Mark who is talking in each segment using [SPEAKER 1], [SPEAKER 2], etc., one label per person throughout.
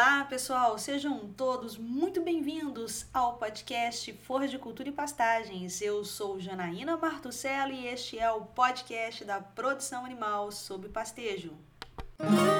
[SPEAKER 1] Olá, pessoal! Sejam todos muito bem-vindos ao podcast Forra de Cultura e Pastagens. Eu sou Janaína Martucelli e este é o podcast da produção animal sobre pastejo. ouvintes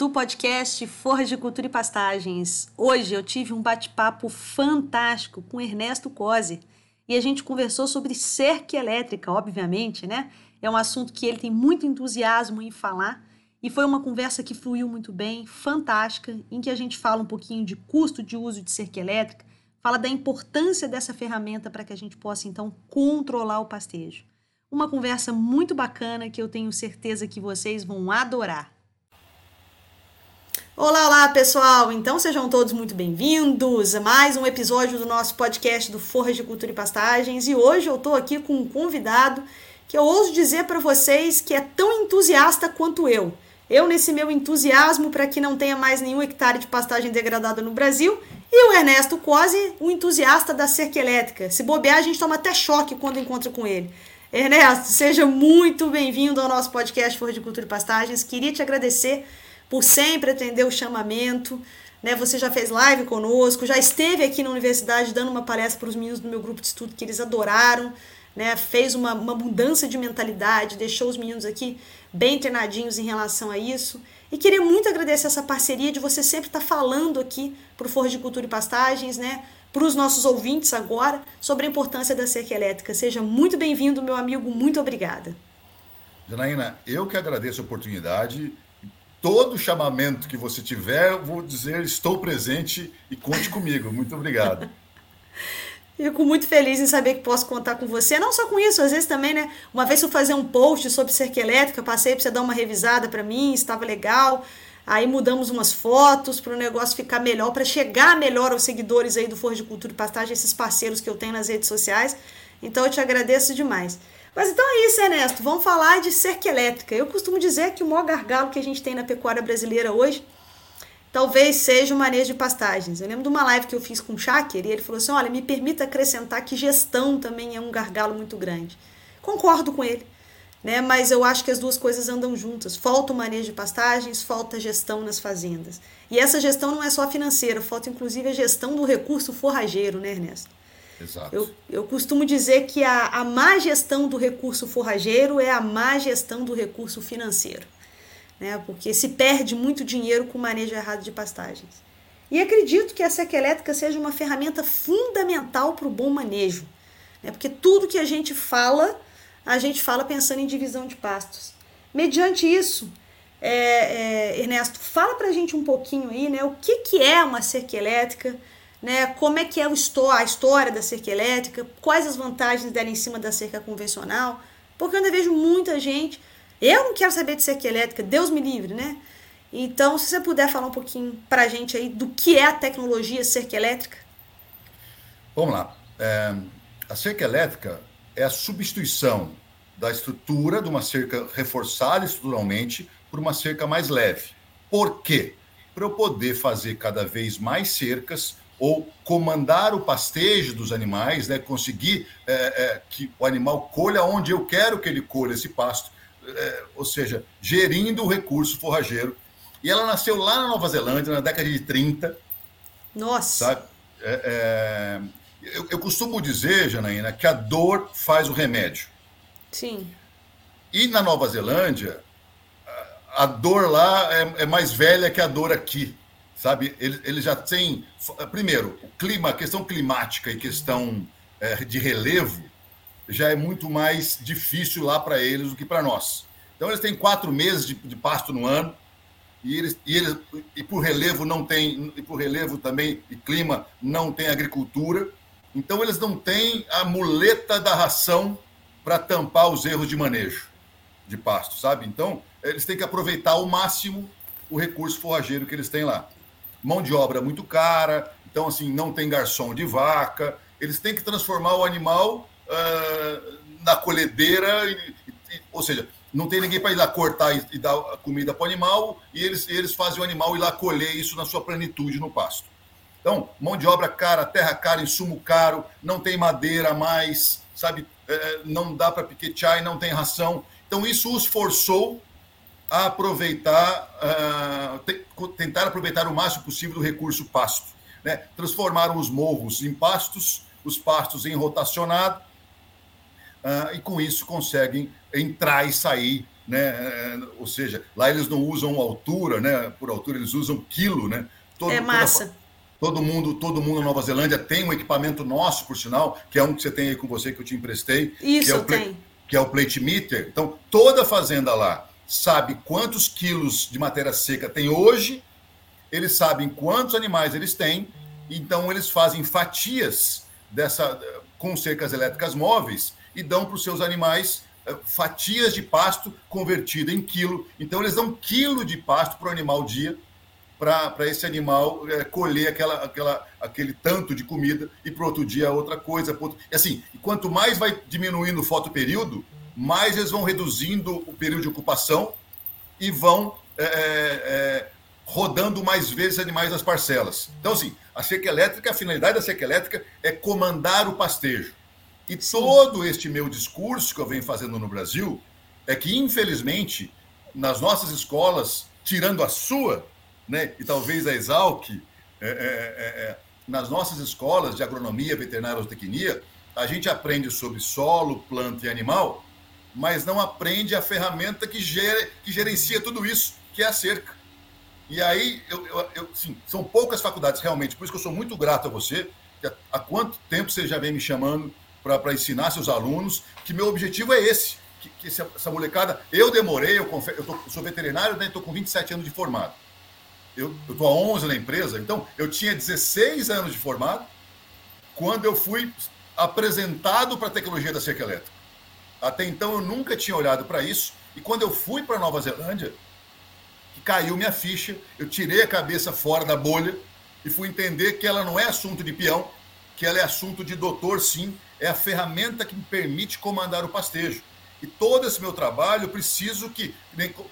[SPEAKER 1] do podcast Forra de Cultura e Pastagens. Hoje eu tive um bate-papo fantástico com Ernesto Cosi e a gente conversou sobre cerca elétrica, obviamente, né? É um assunto que ele tem muito entusiasmo em falar e foi uma conversa que fluiu muito bem, fantástica, em que a gente fala um pouquinho de custo de uso de cerca elétrica, fala da importância dessa ferramenta para que a gente possa então controlar o pastejo. Uma conversa muito bacana que eu tenho certeza que vocês vão adorar. Olá, olá pessoal! Então sejam todos muito bem-vindos a mais um episódio do nosso podcast do Forra de Cultura e Pastagens. E hoje eu estou aqui com um convidado que eu ouso dizer para vocês que é tão entusiasta quanto eu. Eu, nesse meu entusiasmo para que não tenha mais nenhum hectare de pastagem degradada no Brasil, e o Ernesto Cosi, o entusiasta da cerca elétrica. Se bobear, a gente toma até choque quando encontra com ele. Ernesto, seja muito bem-vindo ao nosso podcast Forra de Cultura e Pastagens. Queria te agradecer por sempre atender o chamamento. Né? Você já fez live conosco, já esteve aqui na universidade dando uma palestra para os meninos do meu grupo de estudo que eles adoraram. Né? Fez uma, uma mudança de mentalidade, deixou os meninos aqui bem treinadinhos em relação a isso. E queria muito agradecer essa parceria de você sempre estar tá falando aqui para o Forra de Cultura e Pastagens, né? para os nossos ouvintes agora, sobre a importância da cerca elétrica. Seja muito bem-vindo, meu amigo, muito obrigada.
[SPEAKER 2] Janaína, eu que agradeço a oportunidade todo chamamento que você tiver, eu vou dizer estou presente e conte comigo. Muito obrigado.
[SPEAKER 1] Fico muito feliz em saber que posso contar com você. Não só com isso, às vezes também, né? Uma vez eu fazer um post sobre cerca elétrica, passei para você dar uma revisada para mim, estava legal. Aí mudamos umas fotos para o negócio ficar melhor, para chegar melhor aos seguidores aí do Forra de Cultura e Pastagem, esses parceiros que eu tenho nas redes sociais. Então eu te agradeço demais. Mas então é isso, Ernesto. Vamos falar de cerca elétrica. Eu costumo dizer que o maior gargalo que a gente tem na pecuária brasileira hoje talvez seja o manejo de pastagens. Eu lembro de uma live que eu fiz com o Shaker e ele falou assim: olha, me permita acrescentar que gestão também é um gargalo muito grande. Concordo com ele. Né? Mas eu acho que as duas coisas andam juntas. Falta o manejo de pastagens, falta gestão nas fazendas. E essa gestão não é só financeira, falta inclusive a gestão do recurso forrageiro, né, Ernesto?
[SPEAKER 2] Exato.
[SPEAKER 1] Eu, eu costumo dizer que a, a má gestão do recurso forrageiro é a má gestão do recurso financeiro. Né? Porque se perde muito dinheiro com o manejo errado de pastagens. E acredito que a seca elétrica seja uma ferramenta fundamental para o bom manejo. Né? Porque tudo que a gente fala, a gente fala pensando em divisão de pastos. Mediante isso, é, é, Ernesto, fala para a gente um pouquinho aí, né? O que, que é uma cerca elétrica? Né? Como é que é a história da cerca elétrica, quais as vantagens dela em cima da cerca convencional, porque eu ainda vejo muita gente, eu não quero saber de cerca elétrica, Deus me livre, né? Então, se você puder falar um pouquinho para a gente aí do que é a tecnologia cerca elétrica.
[SPEAKER 2] Vamos lá. É, a cerca elétrica é a substituição da estrutura de uma cerca reforçada estruturalmente por uma cerca mais leve. Por quê? Para eu poder fazer cada vez mais cercas ou comandar o pastejo dos animais, né? conseguir é, é, que o animal colha onde eu quero que ele colha esse pasto, é, ou seja, gerindo o recurso forrageiro. E ela nasceu lá na Nova Zelândia, na década de 30.
[SPEAKER 1] Nossa!
[SPEAKER 2] Sabe? É, é, eu, eu costumo dizer, Janaína, que a dor faz o remédio.
[SPEAKER 1] Sim.
[SPEAKER 2] E na Nova Zelândia, a dor lá é, é mais velha que a dor aqui sabe? Ele, ele já tem, primeiro, clima, questão climática e questão é, de relevo já é muito mais difícil lá para eles do que para nós. Então eles têm quatro meses de, de pasto no ano e eles, e eles e por relevo não tem e por relevo também e clima não tem agricultura. Então eles não têm a muleta da ração para tampar os erros de manejo de pasto, sabe? Então eles têm que aproveitar ao máximo o recurso forrageiro que eles têm lá mão de obra muito cara, então assim não tem garçom de vaca. Eles têm que transformar o animal uh, na colhedeira, e, e, ou seja, não tem ninguém para ir lá cortar e, e dar comida para o animal, e eles, eles fazem o animal ir lá colher isso na sua plenitude no pasto. Então, mão de obra cara, terra cara, insumo caro, não tem madeira mais, sabe? É, não dá para piquetear e não tem ração. Então, isso os forçou a aproveitar, uh, tentar aproveitar o máximo possível do recurso pasto. Né? Transformaram os morros em pastos, os pastos em rotacionado, uh, e com isso conseguem entrar e sair. Né? Ou seja, lá eles não usam altura, né? por altura eles usam quilo. Né?
[SPEAKER 1] Todo, é massa.
[SPEAKER 2] Toda, todo mundo, todo mundo na Nova Zelândia tem um equipamento nosso, por sinal, que é um que você tem aí com você que eu te emprestei.
[SPEAKER 1] Isso,
[SPEAKER 2] que é o
[SPEAKER 1] tem.
[SPEAKER 2] Que é o plate meter. Então, toda fazenda lá sabe quantos quilos de matéria seca tem hoje, eles sabem quantos animais eles têm, então eles fazem fatias dessa com cercas elétricas móveis e dão para os seus animais eh, fatias de pasto convertida em quilo. Então eles dão quilo de pasto para o animal dia para esse animal é, colher aquela, aquela, aquele tanto de comida e para outro dia outra coisa. Outro... E assim, quanto mais vai diminuindo o fotoperíodo, mais eles vão reduzindo o período de ocupação e vão é, é, é, rodando mais vezes animais nas parcelas. Então, assim, a seca elétrica, a finalidade da seca elétrica é comandar o pastejo. E todo este meu discurso que eu venho fazendo no Brasil é que, infelizmente, nas nossas escolas, tirando a sua, né, e talvez a Exalc, é, é, é, nas nossas escolas de agronomia, veterinária ou tecnia, a gente aprende sobre solo, planta e animal, mas não aprende a ferramenta que, que gerencia tudo isso, que é a cerca. E aí, eu, eu, eu sim, são poucas faculdades realmente, por isso que eu sou muito grato a você, há, há quanto tempo você já vem me chamando para ensinar seus alunos, que meu objetivo é esse, que, que essa, essa, molecada, eu demorei, eu, confesso, eu, tô, eu sou veterinário, né, estou com 27 anos de formado. Eu estou há 11 na empresa, então eu tinha 16 anos de formado quando eu fui apresentado para a tecnologia da cerca elétrica. Até então eu nunca tinha olhado para isso. E quando eu fui para Nova Zelândia, caiu minha ficha, eu tirei a cabeça fora da bolha e fui entender que ela não é assunto de peão, que ela é assunto de doutor, sim. É a ferramenta que me permite comandar o pastejo. E todo esse meu trabalho, eu preciso que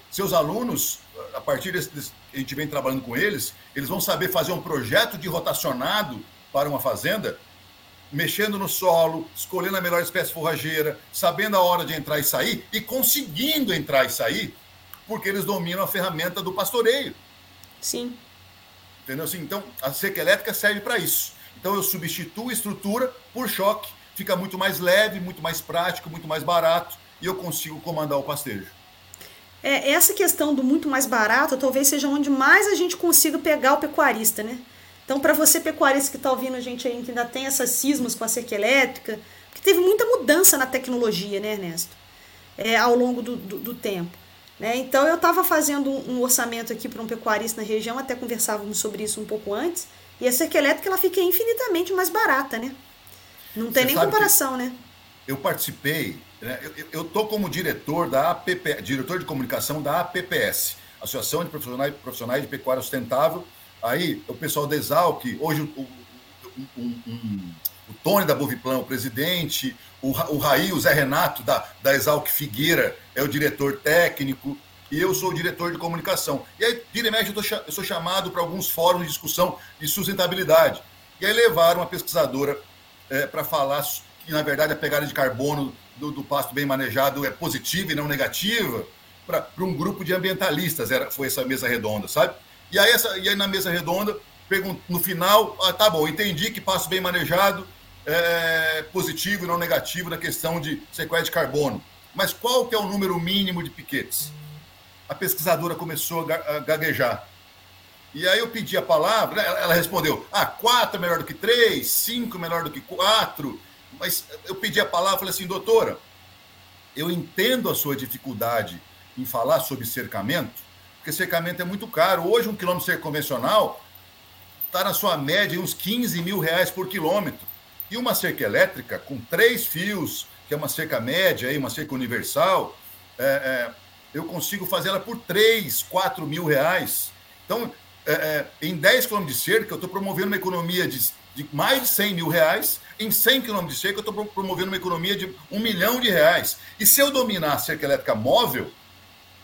[SPEAKER 2] seus alunos, a partir desse, desse, a gente vem trabalhando com eles, eles vão saber fazer um projeto de rotacionado para uma fazenda mexendo no solo, escolhendo a melhor espécie forrageira, sabendo a hora de entrar e sair e conseguindo entrar e sair, porque eles dominam a ferramenta do pastoreio.
[SPEAKER 1] Sim.
[SPEAKER 2] Entendeu? Assim, então, a seca elétrica serve para isso. Então, eu substituo estrutura por choque, fica muito mais leve, muito mais prático, muito mais barato e eu consigo comandar o pastejo.
[SPEAKER 1] É, essa questão do muito mais barato talvez seja onde mais a gente consiga pegar o pecuarista, né? Então, para você pecuarista que está ouvindo a gente aí, que ainda tem essas cismas com a cerca elétrica, porque teve muita mudança na tecnologia, né, Ernesto? É, ao longo do, do, do tempo. Né? Então, eu estava fazendo um orçamento aqui para um pecuarista na região, até conversávamos sobre isso um pouco antes, e a cerca elétrica ela fica infinitamente mais barata, né? Não tem você nem comparação, né?
[SPEAKER 2] Eu participei, né? eu estou como diretor da APP, diretor de comunicação da APPS, Associação de Profissionais, Profissionais de Pecuária Sustentável, Aí, o pessoal da Exalc, hoje o, o, um, o Tony da Boviplan, o presidente, o, o Raí, o Zé Renato da, da Exalc Figueira é o diretor técnico, e eu sou o diretor de comunicação. E aí, vira e mexe, eu, tô, eu sou chamado para alguns fóruns de discussão de sustentabilidade. E aí levaram uma pesquisadora é, para falar que, na verdade, a pegada de carbono do, do pasto bem manejado é positiva e não negativa, para um grupo de ambientalistas, era, foi essa mesa redonda, sabe? E aí, essa, e aí na mesa redonda, no final, ah, tá bom, entendi que passo bem manejado é positivo e não negativo na questão de sequestro de carbono. Mas qual que é o número mínimo de piquetes? A pesquisadora começou a gaguejar. E aí eu pedi a palavra, ela respondeu: ah, quatro melhor do que três, cinco melhor do que quatro. Mas eu pedi a palavra falei assim, doutora, eu entendo a sua dificuldade em falar sobre cercamento, porque cercamento é muito caro. Hoje, um quilômetro cerco convencional está na sua média uns 15 mil reais por quilômetro. E uma cerca elétrica com três fios, que é uma cerca média, uma cerca universal, é, é, eu consigo fazer ela por 3, 4 mil reais. Então, é, é em 10 quilômetros de cerca, eu estou promovendo uma economia de, de, mais de 100 mil reais. Em 100 quilômetros de cerca, eu estou promovendo uma economia de um milhão de reais. E se eu dominar a cerca elétrica móvel,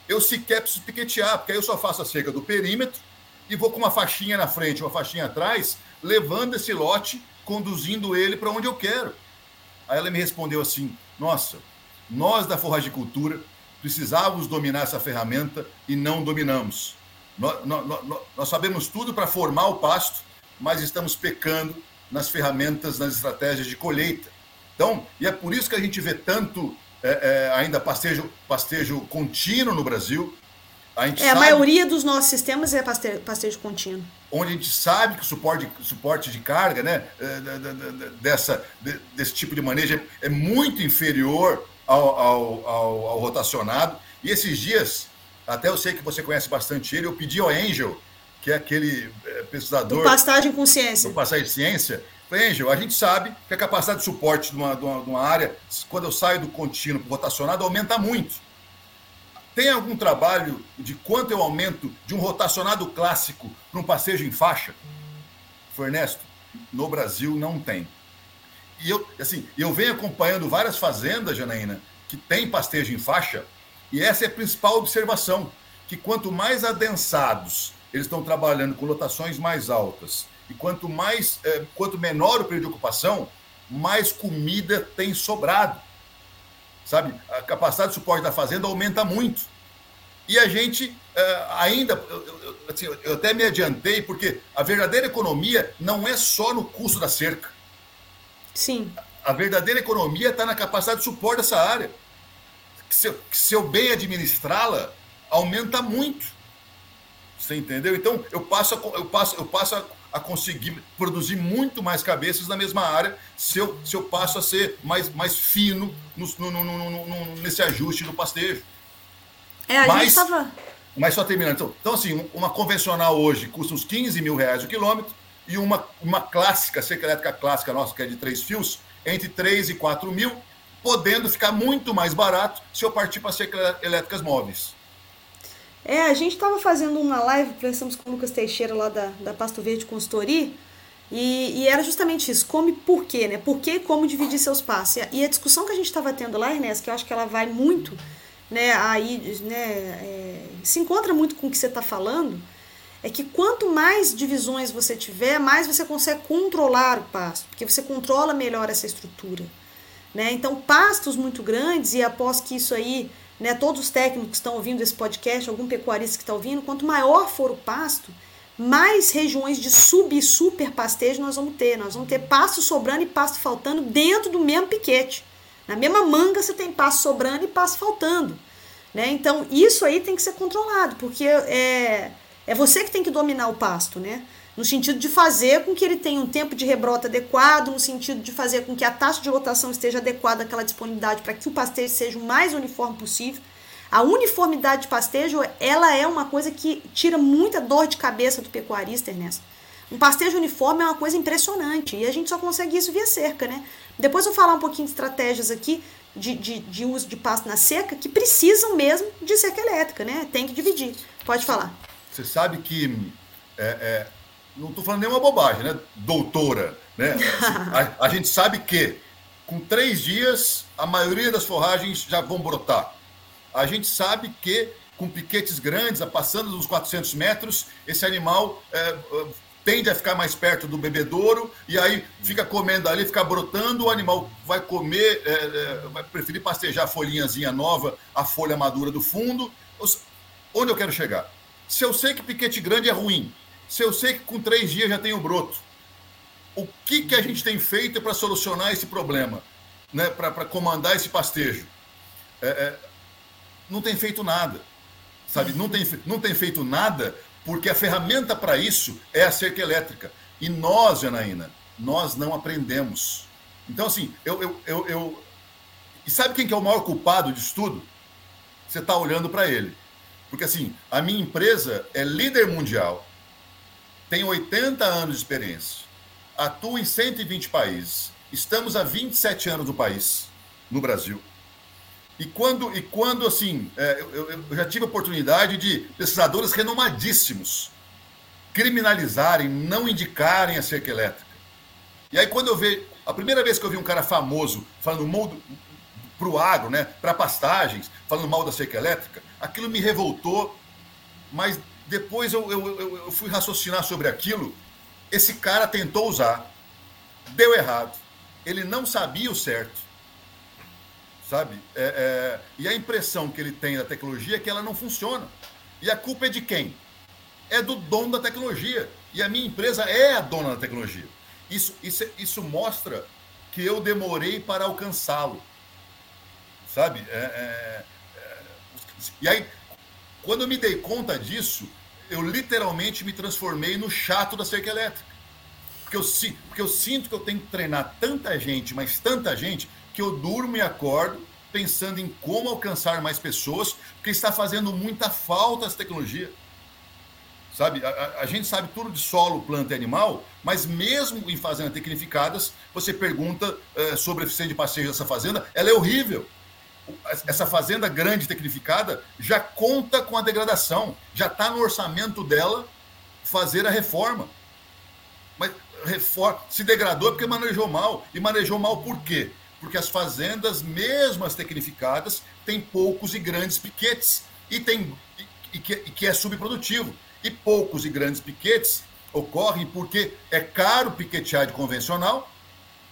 [SPEAKER 2] eu sequer preciso piquetear, porque aí eu só faço a cerca do perímetro e vou com uma faixinha na frente, uma faixinha atrás, levando esse lote, conduzindo ele para onde eu quero. Aí ela me respondeu assim: Nossa, nós da forragicultura precisávamos dominar essa ferramenta e não dominamos. Nós, nós, nós sabemos tudo para formar o pasto, mas estamos pecando nas ferramentas, nas estratégias de colheita. Então, e é por isso que a gente vê tanto é, é, ainda pastejo, pastejo contínuo no Brasil.
[SPEAKER 1] A, é, a maioria dos nossos sistemas é pastejo, pastejo contínuo.
[SPEAKER 2] Onde a gente sabe que o suporte, suporte de carga né, é, dessa, desse tipo de manejo é, é muito inferior ao, ao, ao, ao rotacionado. E esses dias, até eu sei que você conhece bastante ele, eu pedi ao Angel, que é aquele é, pesquisador. Do
[SPEAKER 1] pastagem com ciência.
[SPEAKER 2] Do pastagem ciência. Angel, a gente sabe que a capacidade de suporte de uma, de uma, de uma área, quando eu saio do contínuo para rotacionado, aumenta muito. Tem algum trabalho de quanto eu aumento de um rotacionado clássico para um passeio em faixa? Foi Ernesto? No Brasil não tem. E eu, assim, eu venho acompanhando várias fazendas, Janaína, que tem pastejo em faixa, e essa é a principal observação, que quanto mais adensados eles estão trabalhando com lotações mais altas, e quanto mais, é, quanto menor o período de ocupação, mais comida tem sobrado. Sabe? A capacidade de suporte da fazenda aumenta muito. E a gente é, ainda, eu, eu, assim, eu até me adiantei, porque a verdadeira economia não é só no custo da cerca.
[SPEAKER 1] Sim.
[SPEAKER 2] A verdadeira economia está na capacidade de suporte dessa área. Se eu, se eu bem administrá-la, aumenta muito. Você entendeu? Então, eu passo, a, eu passo, eu passo a, a, conseguir produzir muito mais cabeças na mesma área se eu, se eu passo a ser mais, mais fino no, no, no, nesse ajuste do pastejo.
[SPEAKER 1] É, a mas, gente estava.
[SPEAKER 2] Mas só terminando. Então, então, assim, uma convencional hoje custa uns 15 mil reais o quilômetro e uma, uma clássica, cerca elétrica clássica nossa, que é de três fios, entre 3 e 4 mil, podendo ficar muito mais barato se eu partir para cerca elétricas móveis.
[SPEAKER 1] É, a gente estava fazendo uma live, conversamos com o Lucas Teixeira lá da, da Pasto Verde Consultoria, e, e, era justamente isso, come por quê, né? Por que como dividir seus passos. E a, discussão que a gente estava tendo lá, Ernesto, que eu acho que ela vai muito, né, aí, né, é, se encontra muito com o que você está falando, é que quanto mais divisões você tiver, mais você consegue controlar o pasto, porque você controla melhor essa estrutura. Né? Então, pastos muito grandes, e após que isso aí, né, todos os técnicos que estão ouvindo esse podcast, algum pecuarista que está ouvindo, quanto maior for o pasto, mais regiões de sub e super pastejo nós vamos ter. Nós vamos ter pasto sobrando e pasto faltando dentro do mesmo piquete. Na mesma manga você tem pasto sobrando e pasto faltando. Né? Então, isso aí tem que ser controlado, porque é é você que tem que dominar o pasto, né? No sentido de fazer com que ele tenha um tempo de rebrota adequado, no sentido de fazer com que a taxa de lotação esteja adequada àquela disponibilidade para que o pastejo seja o mais uniforme possível. A uniformidade de pastejo, ela é uma coisa que tira muita dor de cabeça do pecuarista, Ernesto. Um pastejo uniforme é uma coisa impressionante e a gente só consegue isso via cerca, né? Depois eu vou falar um pouquinho de estratégias aqui de, de, de uso de pasto na seca que precisam mesmo de cerca elétrica, né? Tem que dividir. Pode falar.
[SPEAKER 2] Você sabe que. É, é, não estou falando nenhuma bobagem, né? Doutora. Né? A, a, gente sabe que com três dias a maioria das forragens já vão brotar. A gente sabe que com piquetes grandes, passando dos 400 metros, esse animal é, é, tende a ficar mais perto do bebedouro e aí fica comendo ali, fica brotando, o animal vai comer, é, é vai preferir pastejar a folhinhazinha nova, a folha madura do fundo. Onde eu quero chegar? Se eu sei que piquete grande é ruim, se eu sei que com três dias já tem o broto, o que, que a gente tem feito para solucionar esse problema, né? para comandar esse pastejo? É, é, não tem feito nada, sabe? Não tem, não tem feito nada porque a ferramenta para isso é a cerca elétrica. E nós, Janaína, nós não aprendemos. Então, assim, eu, eu, eu, eu... E sabe quem que é o maior culpado disso tudo? Você está olhando para ele. Porque assim, a minha empresa é líder mundial, tem 80 anos de experiência, atua em 120 países, estamos há 27 anos no país, no Brasil. E quando, e quando assim, é, eu, eu, já tive a oportunidade de pesquisadores renomadíssimos criminalizarem, não indicarem a cerca elétrica. E aí, quando eu vejo. A primeira vez que eu vi um cara famoso falando mal para o agro, né, para pastagens, falando mal da cerca elétrica, aquilo me revoltou, mas depois eu, eu, eu, fui raciocinar sobre aquilo. Esse cara tentou usar, deu errado, ele não sabia o certo, sabe? É, é, e a impressão que ele tem da tecnologia é que ela não funciona. E a culpa é de quem? É do dono da tecnologia. E a minha empresa é a dona da tecnologia. Isso, isso, isso mostra que eu demorei para alcançá-lo. Sabe? É, é, é, e aí, quando eu me dei conta disso, eu literalmente me transformei no chato da cerca elétrica. Porque eu, porque eu sinto que eu tenho que treinar tanta gente, mas tanta gente, que eu durmo e acordo pensando em como alcançar mais pessoas, porque está fazendo muita falta essa tecnologia. Sabe, a, a, gente sabe tudo de solo, planta e animal, mas mesmo em fazendas tecnificadas, você pergunta uh, sobre a eficiência de passeio dessa fazenda, ela é horrível. Essa fazenda grande tecnificada já conta com a degradação, já está no orçamento dela fazer a reforma. Mas reforma, se degradou porque manejou mal. E manejou mal por quê? Porque as fazendas, mesmo as tecnificadas, têm poucos e grandes piquetes e, tem, e, que, e que é subprodutivo. E poucos e grandes piquetes ocorrem porque é caro piquetear de convencional,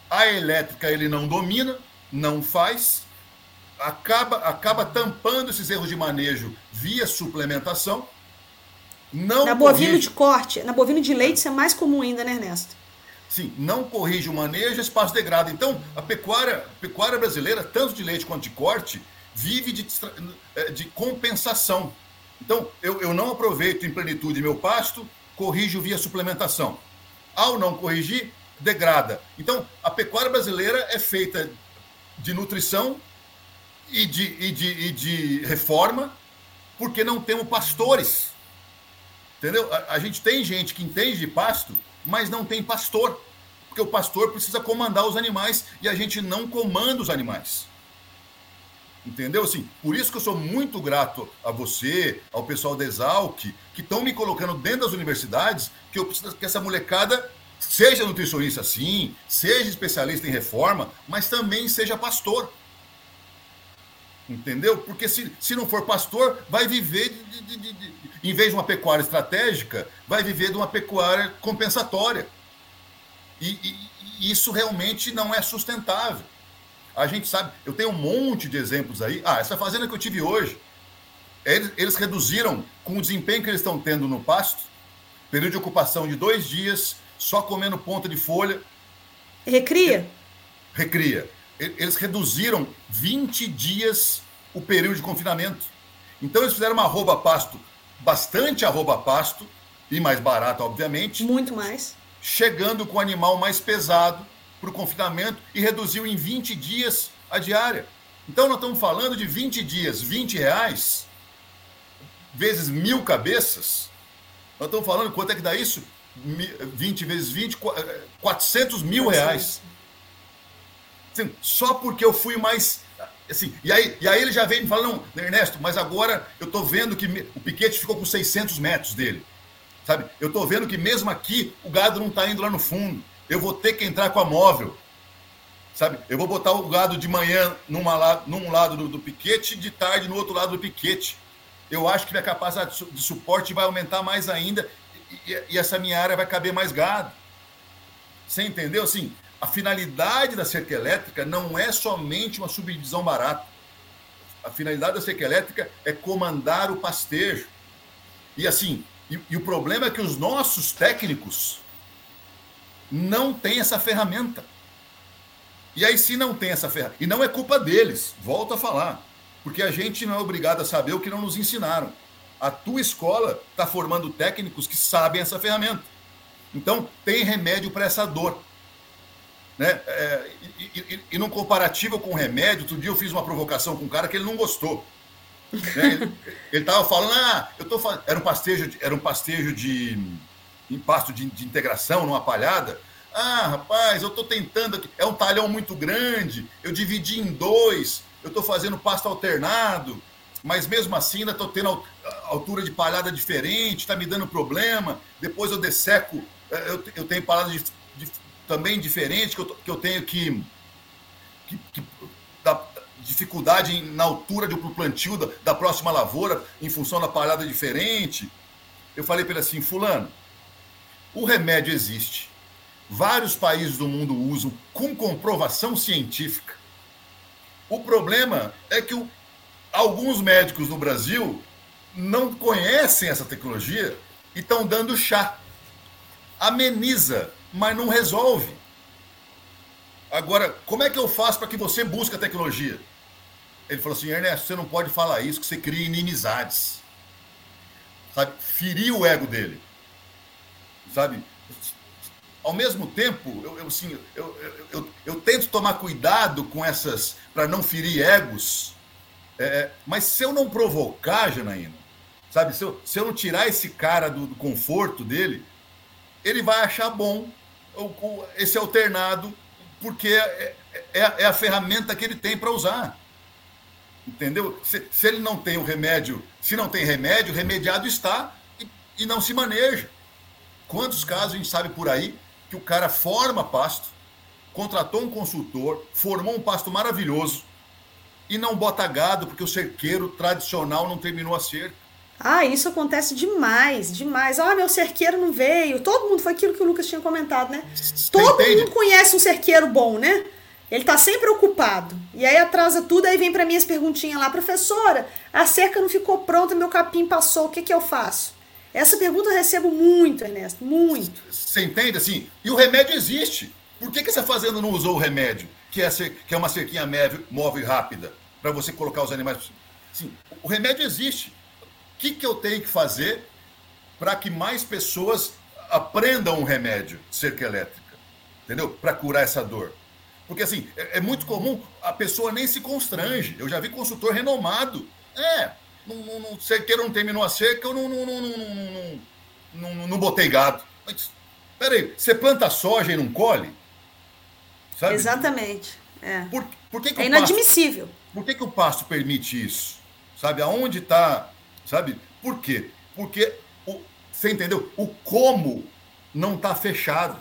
[SPEAKER 2] a elétrica ele não domina, não faz, acaba, acaba tampando esses erros de manejo via suplementação.
[SPEAKER 1] Não na bovino corrige... de corte, na bovino de leite isso é mais comum ainda, né, Ernesto?
[SPEAKER 2] Sim, não corrige o manejo, espaço degrada. Então, a pecuária, a pecuária brasileira, tanto de leite quanto de corte, vive de, eh, de compensação. Então, eu, eu não aproveito em plenitude meu pasto, corrijo via suplementação. Ao não corrigir, degrada. Então, a pecuária brasileira é feita de nutrição e de, e de, e de reforma, porque não temos pastores. Entendeu? A, a, gente tem gente que entende de pasto, mas não tem pastor. Porque o pastor precisa comandar os animais e a gente não comanda os animais. Entendeu? Assim, por isso que eu sou muito grato a você, ao pessoal da Exalc, que estão me colocando dentro das universidades, que eu preciso que essa molecada seja nutricionista sim, seja especialista em reforma, mas também seja pastor. Entendeu? Porque se, se não for pastor, vai viver, de, de, de, de, em vez de uma pecuária estratégica, vai viver de uma pecuária compensatória. E, e, e isso realmente não é sustentável. A gente sabe, eu tenho um monte de exemplos aí. Ah, essa fazenda que eu tive hoje, eles, eles reduziram, com o desempenho que eles estão tendo no pasto, período de ocupação de dois dias, só comendo ponta de folha.
[SPEAKER 1] Recria?
[SPEAKER 2] Recria eles reduziram 20 dias o período de confinamento. Então eles fizeram uma arroba pasto, bastante arroba pasto, e mais barata, obviamente.
[SPEAKER 1] Muito mais.
[SPEAKER 2] Chegando com o animal mais pesado para o confinamento e reduziu em 20 dias a diária. Então nós estamos falando de 20 dias, 20 reais, vezes mil cabeças. Nós estamos falando quanto é que dá isso? 20 vezes 20, 400 mil reais. Assim, só porque eu fui mais. Assim, e, aí, e aí ele já vem me falando, não, Ernesto, mas agora eu estou vendo que o Piquete ficou com 600 metros dele. Sabe? Eu estou vendo que mesmo aqui o gado não está indo lá no fundo. Eu vou ter que entrar com a móvel. Sabe? Eu vou botar o gado de manhã numa, num lado do, do piquete, de tarde no outro lado do piquete. Eu acho que minha capacidade de suporte vai aumentar mais ainda e, e essa minha área vai caber mais gado. Você entendeu? Assim, a finalidade da cerca elétrica não é somente uma subdivisão barata. A finalidade da cerca elétrica é comandar o pastejo. E assim, e, e o problema é que os nossos técnicos não têm essa ferramenta. E aí, se não tem essa ferramenta, e não é culpa deles, volto a falar, porque a gente não é obrigado a saber o que não nos ensinaram. A tua escola está formando técnicos que sabem essa ferramenta. Então, tem remédio para essa dor. Né? É, e, e, e num comparativo com remédio, outro dia eu fiz uma provocação com um cara que ele não gostou. Né? Ele estava falando, ah, eu tô falando. Era um pastejo, era um pastejo de em pasto de, de, integração, numa palhada. Ah, rapaz, eu estou tentando aqui. É um talhão muito grande, eu dividi em dois, eu estou fazendo pasto alternado, mas mesmo assim ainda estou tendo altura de palhada diferente, está me dando problema. Depois eu desseco, eu, eu tenho palhada de, de também diferente, que eu, que eu tenho que, que, que da, dificuldade na altura do plantio da, da próxima lavoura, em função da parada diferente. Eu falei para ele assim, fulano, o remédio existe. Vários países do mundo usam com comprovação científica. O problema é que o, alguns médicos no Brasil não conhecem essa tecnologia e estão dando chá. Ameniza, mas não resolve. Agora, como é que eu faço para que você busque a tecnologia? Ele falou assim, Ernesto, você não pode falar isso, que você cria inimizades. Sabe? Ferir o ego dele. Sabe? Ao mesmo tempo, eu, eu, assim, eu, eu, eu, tento tomar cuidado com essas, para não ferir egos. É, mas se eu não provocar, Janaína, sabe? Se eu, se eu não tirar esse cara do, do conforto dele, ele vai achar bom esse alternado porque é, é, é a ferramenta que ele tem para usar. Entendeu? Se, se, ele não tem o remédio, se não tem remédio, remediado está e, e não se maneja. Quantos casos a gente sabe por aí que o cara forma pasto, contratou um consultor, formou um pasto maravilhoso e não bota gado porque o cerqueiro tradicional não terminou a cerca.
[SPEAKER 1] Ah, isso acontece demais, demais. Ah, meu cerqueiro não veio. Todo mundo, foi aquilo que o Lucas tinha comentado, né? Todo mundo conhece um cerqueiro bom, né? Ele tá sempre ocupado. E aí atrasa tudo, aí vem para mim as perguntinhas lá, professora, a cerca não ficou pronta, meu capim passou, o que que eu faço? Essa pergunta eu recebo muito, Ernesto, muito.
[SPEAKER 2] Você entende assim? E o remédio existe. Por que, que essa fazenda não usou o remédio, que é, que é uma cerquinha móvel e rápida, para você colocar os animais? Sim, o remédio existe que, que eu tenho que fazer para que mais pessoas aprendam o remédio de cerca elétrica? Entendeu? Para curar essa dor. Porque assim, é, é, muito comum, a pessoa nem se constrange. Eu já vi consultor renomado. É, não, não, não, cerqueiro não terminou a cerca, eu não, não, não, não, não, não, não botei gado. Mas, peraí, você planta soja e não colhe?
[SPEAKER 1] Sabe? Exatamente. É,
[SPEAKER 2] por, por que que
[SPEAKER 1] é inadmissível.
[SPEAKER 2] Pasto, por que, que o pasto permite isso? Sabe, aonde está Sabe? Por quê? Porque o, você entendeu? O como não está fechado.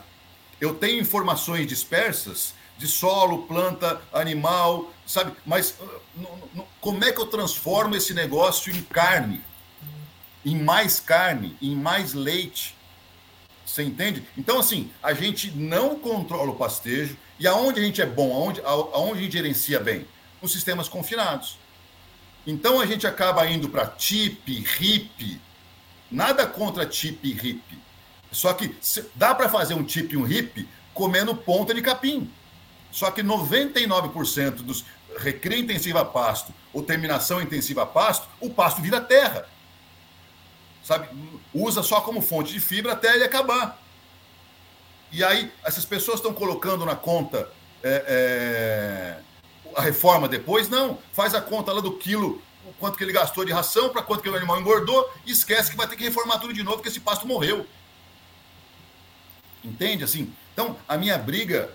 [SPEAKER 2] Eu tenho informações dispersas de solo, planta, animal, sabe? Mas uh, como é que eu transformo esse negócio em carne? Em mais carne, em mais leite. Você entende? Então, assim, a gente não controla o pastejo. E aonde a gente é bom, aonde, aonde a gente gerencia bem? Nos sistemas confinados. Então a gente acaba indo para tip, hip. Nada contra tip e hip. Só que dá para fazer um tip e um hip comendo ponta de capim. Só que 99% dos recria intensiva pasto ou terminação intensiva pasto, o pasto vira terra. Sabe? Usa só como fonte de fibra até ele acabar. E aí, essas pessoas estão colocando na conta é, é a reforma depois, não. Faz a conta lá do quilo, o quanto que ele gastou de ração, para quanto que o animal engordou, e esquece que vai ter que reformar tudo de novo, porque esse pasto morreu. Entende? Assim, então, a minha briga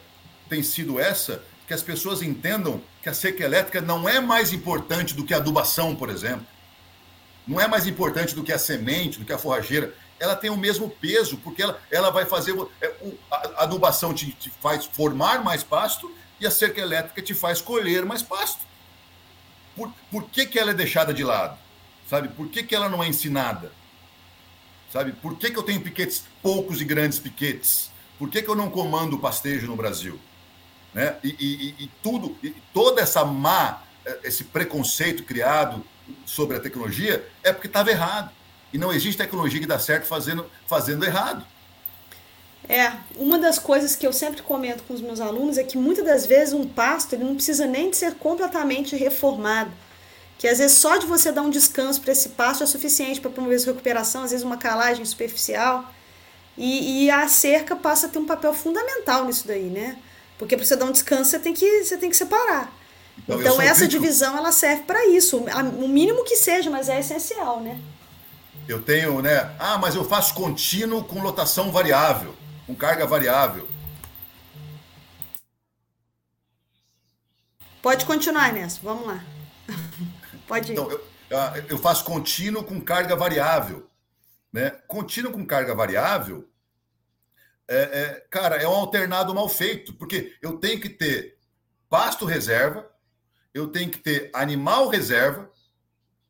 [SPEAKER 2] tem sido essa, que as pessoas entendam que a seca elétrica não é mais importante do que a adubação, por exemplo. Não é mais importante do que a semente, do que a forrageira. Ela tem o mesmo peso, porque ela, ela vai fazer. É, a adubação te, te faz formar mais pasto e a cerca elétrica te faz colher mais pasto. Por, por que, que ela é deixada de lado? Sabe? Por que, que ela não é ensinada? Sabe? Por que, que eu tenho piquetes, poucos e grandes piquetes? Por que, que eu não comando o pastejo no Brasil? Né? E, e, e tudo, e toda essa má, eh, esse preconceito criado sobre a tecnologia é porque estava errado. E não existe tecnologia que dá certo fazendo, fazendo errado.
[SPEAKER 1] É, uma das coisas que eu sempre comento com os meus alunos é que muitas das vezes um pasto ele não precisa nem de ser completamente reformado. Que às vezes só de você dar um descanso para esse pasto é suficiente para promover sua recuperação, às vezes uma calagem superficial. E, e, a cerca passa a ter um papel fundamental nisso daí, né? Porque para você dar um descanso você tem que, você tem que separar. Então, então essa divisão ela serve para isso, o mínimo que seja, mas é essencial, né?
[SPEAKER 2] Eu tenho, né? Ah, mas eu faço contínuo com lotação variável com carga variável.
[SPEAKER 1] Pode continuar, Ernesto. Vamos lá. Pode ir.
[SPEAKER 2] Então, eu, eu faço contínuo com carga variável. Né? Contínuo com carga variável, é, é, cara, é um alternado mal feito, porque eu tenho que ter pasto reserva, eu tenho que ter animal reserva,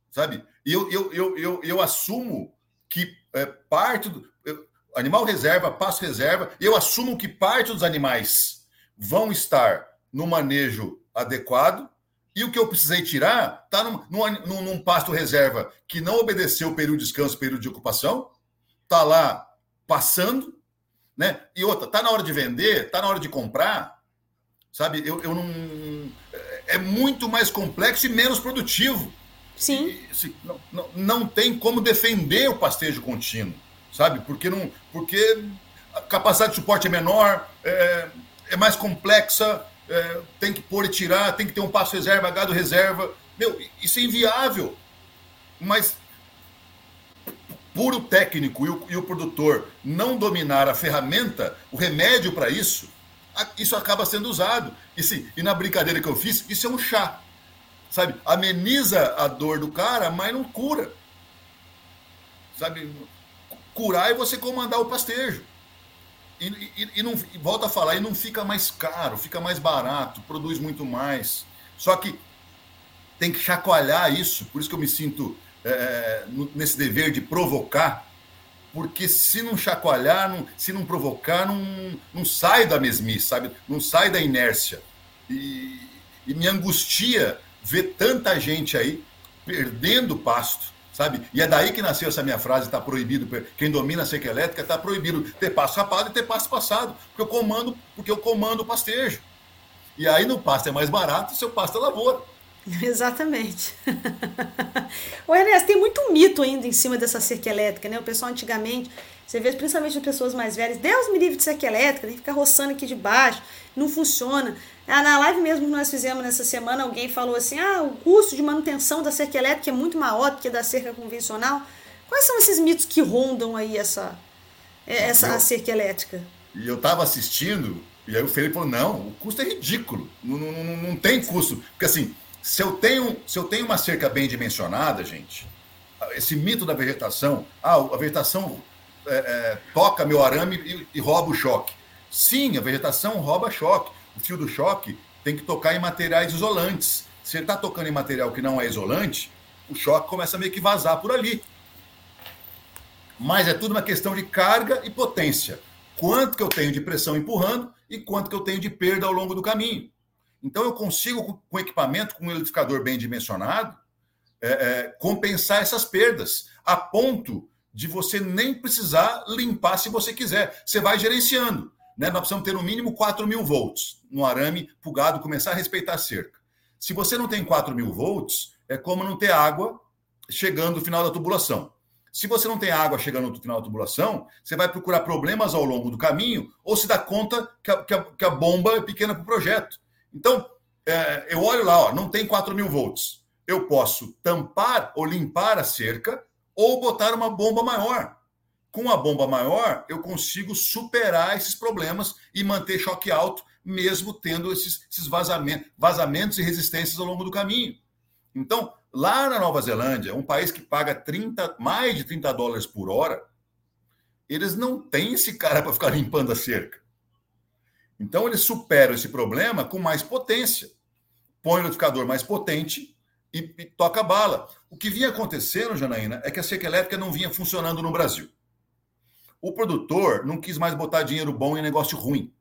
[SPEAKER 2] sabe? E eu, eu, eu, eu, eu assumo que é, parte do. Eu, animal reserva, passo reserva, eu assumo que parte dos animais vão estar no manejo adequado e o que eu precisei tirar está num, num, num, pasto reserva que não obedeceu o período de descanso, período de ocupação, está lá passando, né? E outra, está na hora de vender, está na hora de comprar, sabe? Eu, eu não. É muito mais complexo e menos produtivo.
[SPEAKER 1] Sim.
[SPEAKER 2] E, assim, não, não, não tem como defender o pastejo contínuo, sabe? Porque não. Porque a capacidade de suporte é menor, é, é mais complexa, é, tem que pôr e tirar, tem que ter um passo reserva, gado reserva. Meu, isso é inviável. Mas por o técnico e o, e o produtor não dominar a ferramenta, o remédio para isso, isso acaba sendo usado. E, sim, e na brincadeira que eu fiz, isso é um chá. Sabe? Ameniza a dor do cara, mas não cura. Sabe? Curar é você comandar o pastejo. E, e, e não, e volta a falar, e não fica mais caro, fica mais barato, produz muito mais. Só que tem que chacoalhar isso, por isso que eu me sinto é, nesse dever de provocar, porque se não chacoalhar, não, se não provocar, não, não sai da mesmice, sabe? Não sai da inércia. E, e me angustia ver tanta gente aí perdendo pasto sabe? E é daí que nasceu essa minha frase, está proibido, quem domina a seca elétrica está proibido ter passo rapado e ter passo passado, porque eu comando, porque eu comando o pastejo. E aí no pasto é mais barato, seu pasto é lavoura.
[SPEAKER 1] Exatamente. o Ernesto, tem muito mito ainda em cima dessa cerca elétrica, né? O pessoal antigamente, você vê principalmente as pessoas mais velhas, Deus me livre de cerca elétrica, tem que ficar roçando aqui de baixo, não funciona. Ah, na live mesmo que nós fizemos nessa semana, alguém falou assim: ah, o custo de manutenção da cerca elétrica é muito maior do que da cerca convencional. Quais são esses mitos que rondam aí essa, é, essa eu, cerca elétrica?
[SPEAKER 2] E eu estava assistindo, e aí o Felipe falou: não, o custo é ridículo, não, não, não, não tem custo. Porque assim, se eu, tenho, se eu tenho uma cerca bem dimensionada, gente, esse mito da vegetação, ah, a vegetação é, é, toca meu arame e, e rouba o choque. Sim, a vegetação rouba choque o fio do choque tem que tocar em materiais isolantes. Se ele está tocando em material que não é isolante, o choque começa a meio que vazar por ali. Mas é tudo uma questão de carga e potência. Quanto que eu tenho de pressão empurrando e quanto que eu tenho de perda ao longo do caminho. Então eu consigo, com equipamento, com um eletrificador bem dimensionado, é, é, compensar essas perdas, a ponto de você nem precisar limpar se você quiser. Você vai gerenciando né, nós precisamos ter no mínimo 4 mil volts no arame para o gado começar a respeitar a cerca. Se você não tem 4 mil volts, é como não ter água chegando no final da tubulação. Se você não tem água chegando no final da tubulação, você vai procurar problemas ao longo do caminho ou se dá conta que a, que a, que a bomba é pequena para o projeto. Então, é, eu olho lá, ó, não tem 4 mil volts. Eu posso tampar ou limpar a cerca ou botar uma bomba maior com a bomba maior, eu consigo superar esses problemas e manter choque alto, mesmo tendo esses, esses vazamentos, vazamentos e resistências ao longo do caminho. Então, lá na Nova Zelândia, um país que paga 30, mais de 30 dólares por hora, eles não têm esse cara para ficar limpando a cerca. Então, eles superam esse problema com mais potência. Põe o notificador mais potente e, e toca a bala. O que vinha acontecendo, Janaína, é que a cerca elétrica não vinha funcionando no Brasil. O produtor não quis mais botar dinheiro bom em negócio ruim.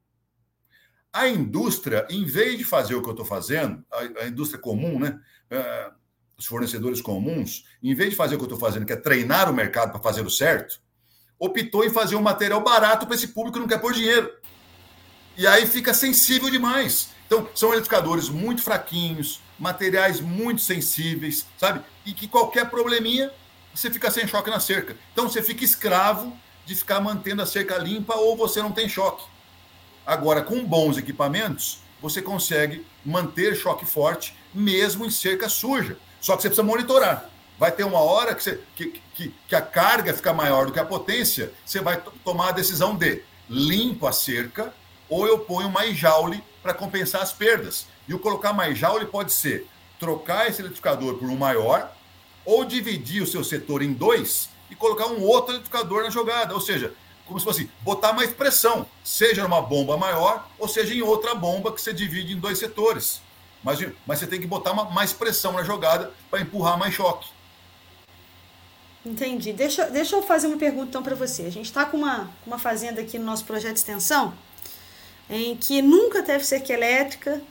[SPEAKER 2] A indústria, em vez de fazer o que eu estou fazendo, a, a, indústria comum, né? Uh, os fornecedores comuns, em vez de fazer o que eu estou fazendo, que é treinar o mercado para fazer o certo, optou em fazer um material barato para esse público que não quer pôr dinheiro. E aí fica sensível demais. Então, são eletrificadores muito fraquinhos, materiais muito sensíveis, sabe? E que qualquer probleminha, você fica sem choque na cerca. Então, você fica escravo de ficar mantendo a cerca limpa ou você não tem choque. Agora, com bons equipamentos, você consegue manter choque forte mesmo em cerca suja. Só que você precisa monitorar. Vai ter uma hora que, você, que, que, que a carga fica maior do que a potência, você vai tomar a decisão de limpo a cerca ou eu ponho mais jaule para compensar as perdas. E o colocar mais jaule pode ser trocar esse eletrificador por um maior ou dividir o seu setor em dois e colocar um outro eletrificador na jogada. Ou seja, como se fosse botar mais pressão, seja numa bomba maior ou seja em outra bomba que você divide em dois setores. mas, mas você tem que botar uma, mais pressão na jogada para empurrar mais choque.
[SPEAKER 1] Entendi. Deixa, deixa eu fazer uma pergunta então para você. A gente está com uma, uma fazenda aqui no nosso projeto de extensão em que nunca teve cerca elétrica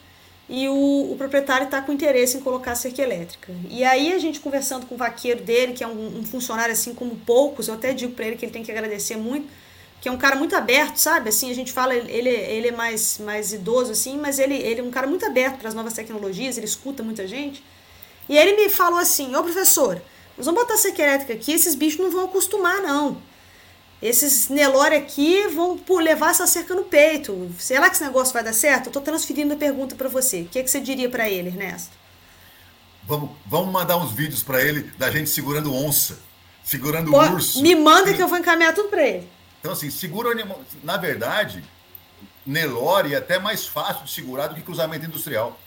[SPEAKER 1] e o, o proprietário está com interesse em colocar cerca elétrica. E aí a gente conversando com o vaqueiro dele, que é um, um funcionário assim como poucos, eu até digo para ele que ele tem que agradecer muito, que é um cara muito aberto, sabe? Assim, a gente fala, ele, ele é mais, mais idoso assim, mas ele, ele é um cara muito aberto para as novas tecnologias, ele escuta muita gente. E ele me falou assim: "Ô professor, nós vamos botar cerca elétrica aqui, esses bichos não vão acostumar não. Esses Nelore aqui vão levar essa cerca no peito. Será que esse negócio vai dar certo? Eu estou transferindo a pergunta para você. O que, é que você diria para ele, Ernesto?
[SPEAKER 2] Vamos, vamos mandar uns vídeos para ele da gente segurando onça, segurando Pô, urso.
[SPEAKER 1] Me manda que eu vou encaminhar tudo para ele.
[SPEAKER 2] Então, assim, segura o animal. Na verdade, Nelore é até mais fácil de segurar do que cruzamento industrial.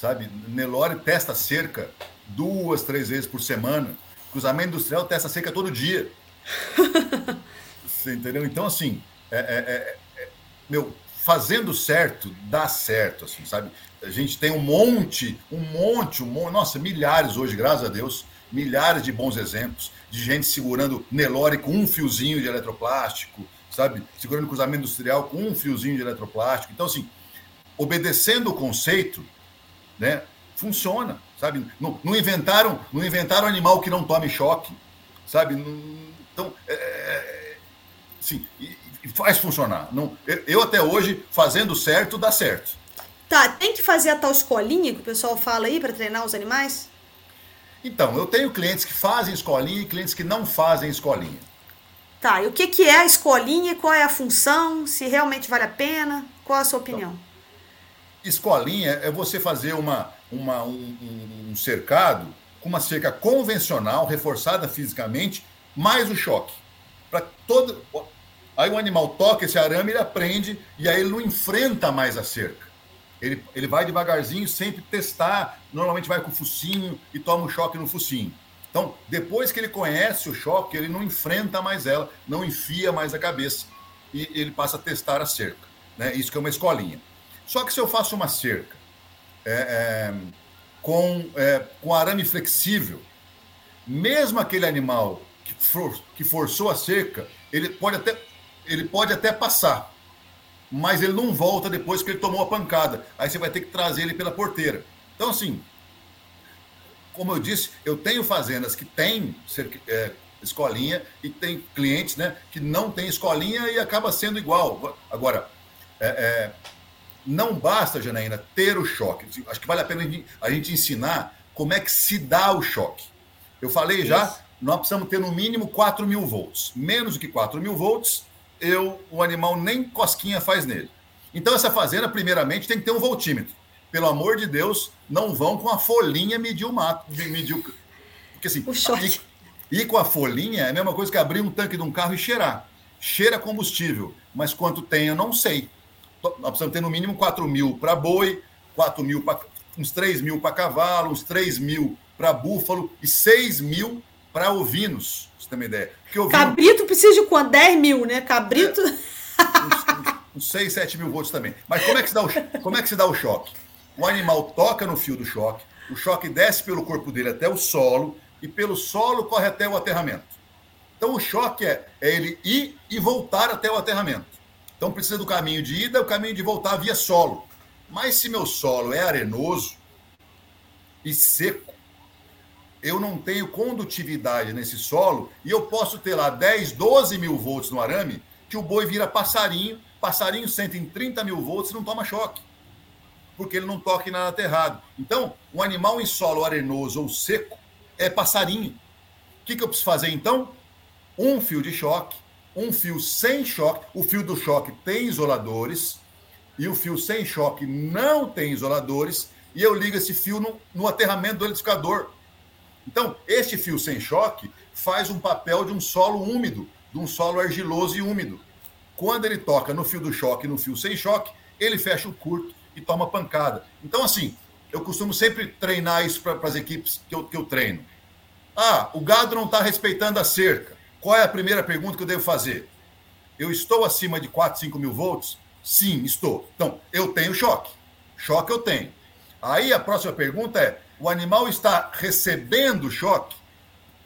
[SPEAKER 2] Sabe? Nelore testa cerca duas, três vezes por semana. Cruzamento industrial testa cerca todo dia. Você entendeu? Então, assim, é, é, é, é, meu, fazendo certo, dá certo, assim, sabe? A gente tem um monte, um monte, um monte, nossa, milhares hoje, graças a Deus, milhares de bons exemplos de gente segurando Nelore com um fiozinho de eletroplástico, sabe? Segurando cruzamento industrial com um fiozinho de eletroplástico. Então, assim, obedecendo o conceito, né? Funciona, sabe? Não, não inventaram, não inventaram animal que não tome choque, sabe? Não, então, é, é, sim, e, e faz funcionar. Não, eu até hoje, fazendo certo, dá certo.
[SPEAKER 1] Tá, tem que fazer a tal escolinha que o pessoal fala aí para treinar os animais?
[SPEAKER 2] Então, eu tenho clientes que fazem escolinha e clientes que não fazem escolinha.
[SPEAKER 1] Tá, e o que, que é a escolinha? Qual é a função? Se realmente vale a pena? Qual a sua opinião? Então,
[SPEAKER 2] escolinha é você fazer uma, uma, um, um cercado com uma cerca convencional, reforçada fisicamente, mais o choque. Para todo. Aí o animal toca esse arame, ele aprende e aí ele não enfrenta mais a cerca. Ele, ele vai devagarzinho, sempre testar. Normalmente vai com o focinho e toma um choque no focinho. Então, depois que ele conhece o choque, ele não enfrenta mais ela, não enfia mais a cabeça e ele passa a testar a cerca. Né? Isso que é uma escolinha. Só que se eu faço uma cerca é, é, com, é, com arame flexível, mesmo aquele animal que, for, que forçou a cerca, ele pode, até, ele pode até passar, mas ele não volta depois que ele tomou a pancada. Aí você vai ter que trazer ele pela porteira. Então, assim, como eu disse, eu tenho fazendas que têm é, escolinha e tem clientes né, que não tem escolinha e acaba sendo igual. Agora, é, é, não basta, Janaína, ter o choque. Acho que vale a pena a gente ensinar como é que se dá o choque. Eu falei já nós precisamos ter no mínimo 4 mil volts. Menos do que 4 mil volts, eu, o animal nem cosquinha faz nele. Então, essa fazenda, primeiramente, tem que ter um voltímetro. Pelo amor de Deus, não vão com a folhinha medir o mato. Medir o... Porque assim. Ir, com a folhinha é a mesma coisa que abrir um tanque de um carro e cheirar. Cheira combustível, mas quanto tem eu não sei. Nós precisamos ter no mínimo 4 mil para boi, 4 mil para uns 3 mil para cavalo, uns 3 mil para búfalo e 6 mil para ovinos, você tem uma ideia.
[SPEAKER 1] Ovino... Cabrito precisa de quanto? 10 mil, né? Cabrito. É,
[SPEAKER 2] uns, uns 6, 7 mil volts também. Mas como é, que se dá o, como é que se dá o choque? O animal toca no fio do choque, o choque desce pelo corpo dele até o solo, e pelo solo corre até o aterramento. Então o choque é, é ele ir e voltar até o aterramento. Então precisa do caminho de ida e o caminho de voltar via solo. Mas se meu solo é arenoso e seco, eu não tenho condutividade nesse solo e eu posso ter lá 10, 12 mil volts no arame, que o boi vira passarinho, passarinho senta em 30 mil volts e não toma choque, porque ele não toca em nada aterrado. Então, um animal em solo arenoso ou seco é passarinho. O que, que eu preciso fazer então? Um fio de choque, um fio sem choque. O fio do choque tem isoladores e o fio sem choque não tem isoladores. E eu ligo esse fio no, no aterramento do edificador então, este fio sem choque faz um papel de um solo úmido, de um solo argiloso e úmido. Quando ele toca no fio do choque e no fio sem choque, ele fecha o curto e toma pancada. Então, assim, eu costumo sempre treinar isso para as equipes que eu, que eu treino. Ah, o gado não está respeitando a cerca. Qual é a primeira pergunta que eu devo fazer? Eu estou acima de 4, 5 mil volts? Sim, estou. Então, eu tenho choque. Choque eu tenho. Aí a próxima pergunta é: o animal está recebendo choque?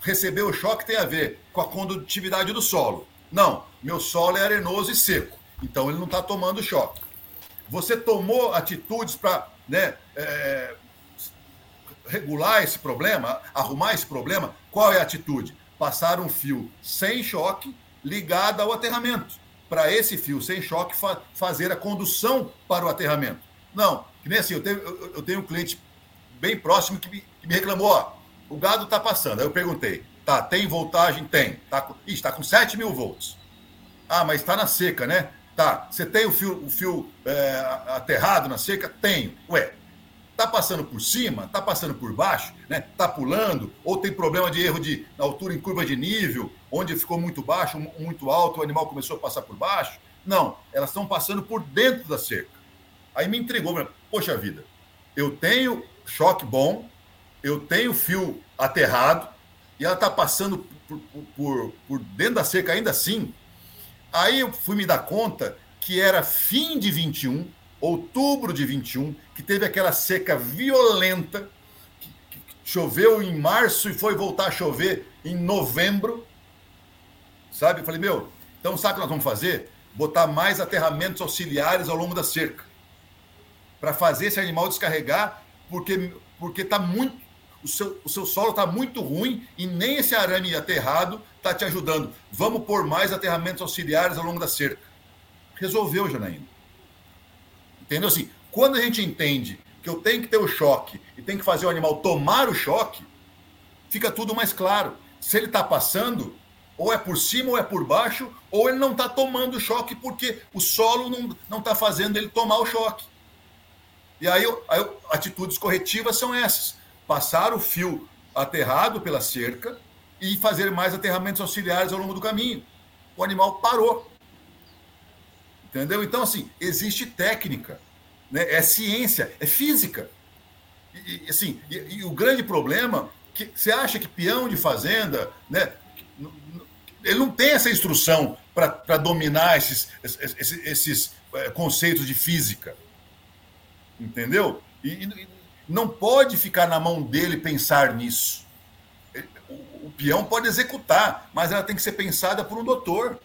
[SPEAKER 2] Receber o choque tem a ver com a condutividade do solo. Não, meu solo é arenoso e seco, então ele não está tomando choque. Você tomou atitudes para né, é, regular esse problema, arrumar esse problema? Qual é a atitude? Passar um fio sem choque ligado ao aterramento. Para esse fio sem choque fa fazer a condução para o aterramento. Não, que nem assim, eu tenho, eu, eu tenho um cliente bem próximo que me, que me reclamou, ó, o gado está passando. Aí eu perguntei, tá, tem voltagem? Tem. Tá ixi, está com 7 mil volts. Ah, mas está na seca, né? Tá, você tem o fio, o fio é, aterrado na seca? Tenho. Ué, tá passando por cima? Tá passando por baixo? Né? Tá pulando? Ou tem problema de erro de altura em curva de nível, onde ficou muito baixo, muito alto, o animal começou a passar por baixo? Não, elas estão passando por dentro da cerca. Aí me entregou, poxa vida, eu tenho choque bom, eu tenho fio aterrado, e ela está passando por, por, por dentro da cerca ainda assim, Aí eu fui me dar conta que era fim de 21, outubro de 21, que teve aquela seca violenta, que, que choveu em março e foi voltar a chover em novembro. Sabe? Eu falei, meu, então sabe o que nós vamos fazer? Botar mais aterramentos auxiliares ao longo da cerca. Para fazer esse animal descarregar, porque porque está muito o seu, o seu solo está muito ruim e nem esse arame aterrado está te ajudando. Vamos pôr mais aterramentos auxiliares ao longo da cerca. Resolveu, Janaína. Entendeu? Assim, quando a gente entende que eu tenho que ter o choque e tem que fazer o animal tomar o choque, fica tudo mais claro. Se ele está passando, ou é por cima ou é por baixo, ou ele não está tomando o choque porque o solo não está fazendo ele tomar o choque. E aí, aí atitudes corretivas são essas passar o fio aterrado pela cerca e fazer mais aterramentos auxiliares ao longo do caminho. O animal parou. Entendeu? Então, assim, existe técnica, né? é ciência, é física. E, e assim, e, e, o grande problema que você acha que peão de fazenda, né, ele não tem essa instrução para dominar esses, esses, esses, é, conceitos de física. Entendeu? E, não pode ficar na mão dele pensar nisso. O, o peão pode executar, mas ela tem que ser pensada por um doutor.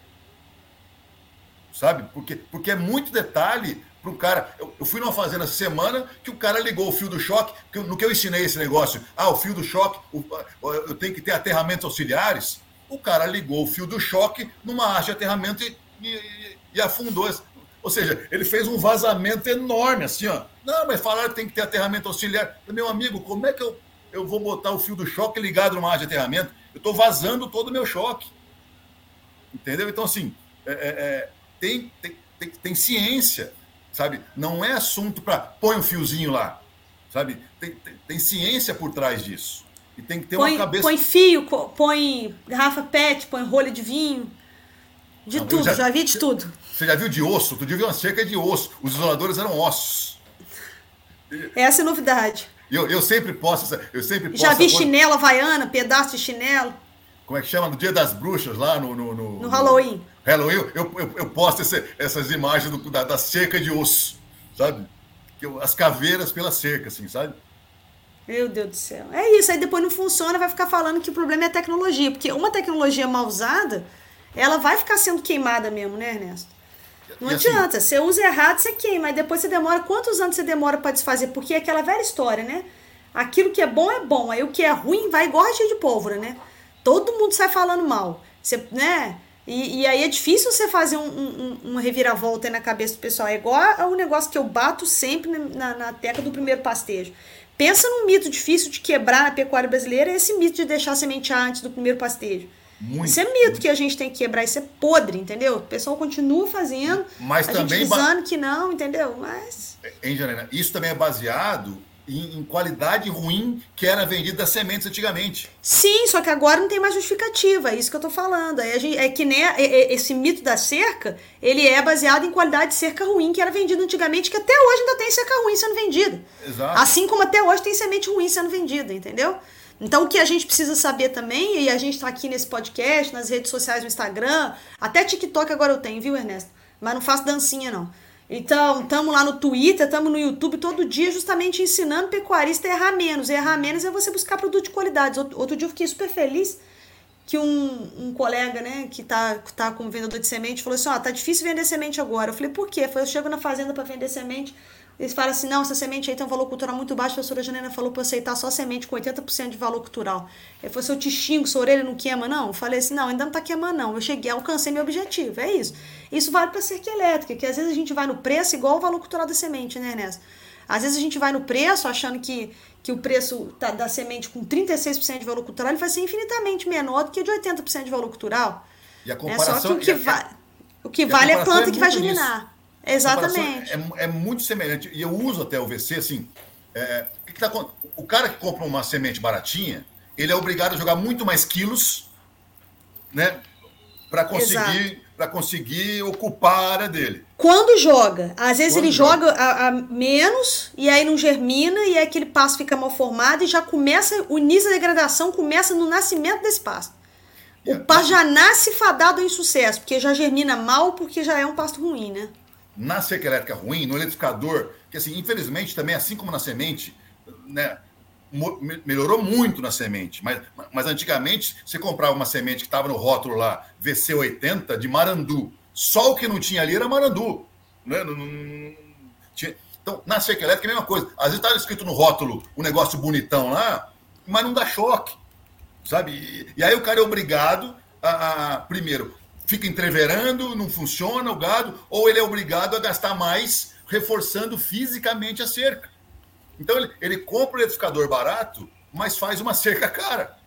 [SPEAKER 2] Sabe? Porque, porque é muito detalhe para um cara. Eu, eu, fui numa fazenda essa semana que o cara ligou o fio do choque. Que, no que eu ensinei esse negócio, ah, o fio do choque, o, eu tenho que ter aterramentos auxiliares. O cara ligou o fio do choque numa haste de aterramento e, e, e afundou. Ou seja, ele fez um vazamento enorme, assim, ó. Não, mas falaram que tem que ter aterramento auxiliar. Meu amigo, como é que eu, eu vou botar o fio do choque ligado numa área de aterramento? Eu estou vazando todo o meu choque. Entendeu? Então, assim, é, é, é, tem, tem, tem, tem, ciência, sabe? Não é assunto para põe um fiozinho lá, sabe? Tem, tem, tem, ciência por trás disso. E tem que ter
[SPEAKER 1] põe,
[SPEAKER 2] uma cabeça.
[SPEAKER 1] Põe fio, põe garrafa PET, põe rolha de vinho. De Não, tudo, já, já, vi de tudo.
[SPEAKER 2] Você já viu de osso? Tu viu uma cerca de osso. Os isoladores eram ossos.
[SPEAKER 1] Essa é a novidade.
[SPEAKER 2] Eu, eu sempre posso, eu sempre posso.
[SPEAKER 1] Já vi chinela havaiana, pedaço de chinelo.
[SPEAKER 2] Como é que chama? No dia das bruxas, lá no. No,
[SPEAKER 1] no, no Halloween.
[SPEAKER 2] Halloween, eu, eu, eu posto esse, essas imagens do, da, da, cerca de osso, sabe? as caveiras pela cerca, assim, sabe?
[SPEAKER 1] Meu Deus do céu. É isso, aí depois não funciona, vai ficar falando que o problema é a tecnologia. Porque uma tecnologia mal usada, ela vai ficar sendo queimada mesmo, né, Ernesto? Não e assim, adianta, assim, você usa errado, você queima, mas depois você demora. Quantos anos você demora para desfazer? Porque é aquela velha história, né? Aquilo que é bom é bom, aí o que é ruim vai igual cheio de pólvora, né? Todo mundo sai falando mal, você, né? E, e aí é difícil você fazer um, um, uma reviravolta na cabeça do pessoal. É igual o negócio que eu bato sempre na, na teca do primeiro pastejo. Pensa num mito difícil de quebrar na pecuária brasileira, é esse mito de deixar sementear antes do primeiro pastejo. Muito, isso é mito que a gente tem que quebrar, isso é podre, entendeu? O pessoal continua fazendo,
[SPEAKER 2] mas
[SPEAKER 1] a
[SPEAKER 2] também
[SPEAKER 1] gente dizendo que não, entendeu? Mas.
[SPEAKER 2] Hein, Janena, isso também é baseado em, em, qualidade ruim que era vendida das sementes antigamente.
[SPEAKER 1] Sim, só que agora não tem mais justificativa, é isso que eu tô falando. É, é que nem é, é, esse mito da cerca, ele é baseado em qualidade de cerca ruim que era vendida antigamente, que até hoje ainda tem cerca ruim sendo vendida.
[SPEAKER 2] Exato.
[SPEAKER 1] Assim como até hoje tem semente ruim sendo vendida, entendeu? Então, o que a gente precisa saber também, e a gente está aqui nesse podcast, nas redes sociais, no Instagram, até TikTok agora eu tenho, viu, Ernesto? Mas não faço dancinha, não. Então, estamos lá no Twitter, estamos no YouTube todo dia, justamente ensinando pecuarista a errar menos. Errar menos é você buscar produto de qualidade. Outro dia eu fiquei super feliz que um, um colega, né, que tá, tá como vendedor de semente, falou assim: Ó, oh, tá difícil vender semente agora. Eu falei: Por quê? Eu chego na fazenda para vender semente. Eles falam assim: não, essa semente aí tem um valor cultural muito baixo. A professora Janena falou para aceitar só semente com 80% de valor cultural. Ele falou assim: eu te xingo, sua orelha não queima, não? Eu falei assim: não, ainda não tá queimando, não. Eu cheguei, alcancei meu objetivo. É isso. Isso vale para cerca elétrica, que às vezes a gente vai no preço igual o valor cultural da semente, né, Ernesto? Às vezes a gente vai no preço achando que, que o preço tá, da semente com 36% de valor cultural ele vai ser infinitamente menor do que de 80% de valor cultural.
[SPEAKER 2] E a comparação... É só que
[SPEAKER 1] o que, va o que vale é a planta é que vai germinar. Exatamente.
[SPEAKER 2] É, é, muito semelhante. E eu uso até o VC, assim. É, que que tá, o cara que compra uma semente baratinha, ele é obrigado a jogar muito mais quilos, né? Para conseguir, para conseguir ocupar a área dele.
[SPEAKER 1] Quando joga, às vezes Quando ele joga, joga a, a, menos e aí não germina e aí aquele pasto fica mal formado e já começa, o início da degradação começa no nascimento desse pasto. O pasto já nasce fadado em sucesso, porque já germina mal, porque já é um pasto ruim, né?
[SPEAKER 2] Na cerca elétrica ruim, no eletrificador, que assim, infelizmente também, assim como na semente, né, melhorou muito na semente, mas, mas antigamente você comprava uma semente que estava no rótulo lá, VC80 de Marandu. Só o que não tinha ali era Marandu. Né? Não, não, tinha... Então, na cerca elétrica é a mesma coisa. Às vezes estava escrito no rótulo um negócio bonitão lá, mas não dá choque. Sabe? E, e aí o cara é obrigado a, a primeiro, fica entreverando, não funciona o gado, ou ele é obrigado a gastar mais reforçando fisicamente a cerca. Então ele, ele compra o eletrificador barato, mas faz uma cerca cara.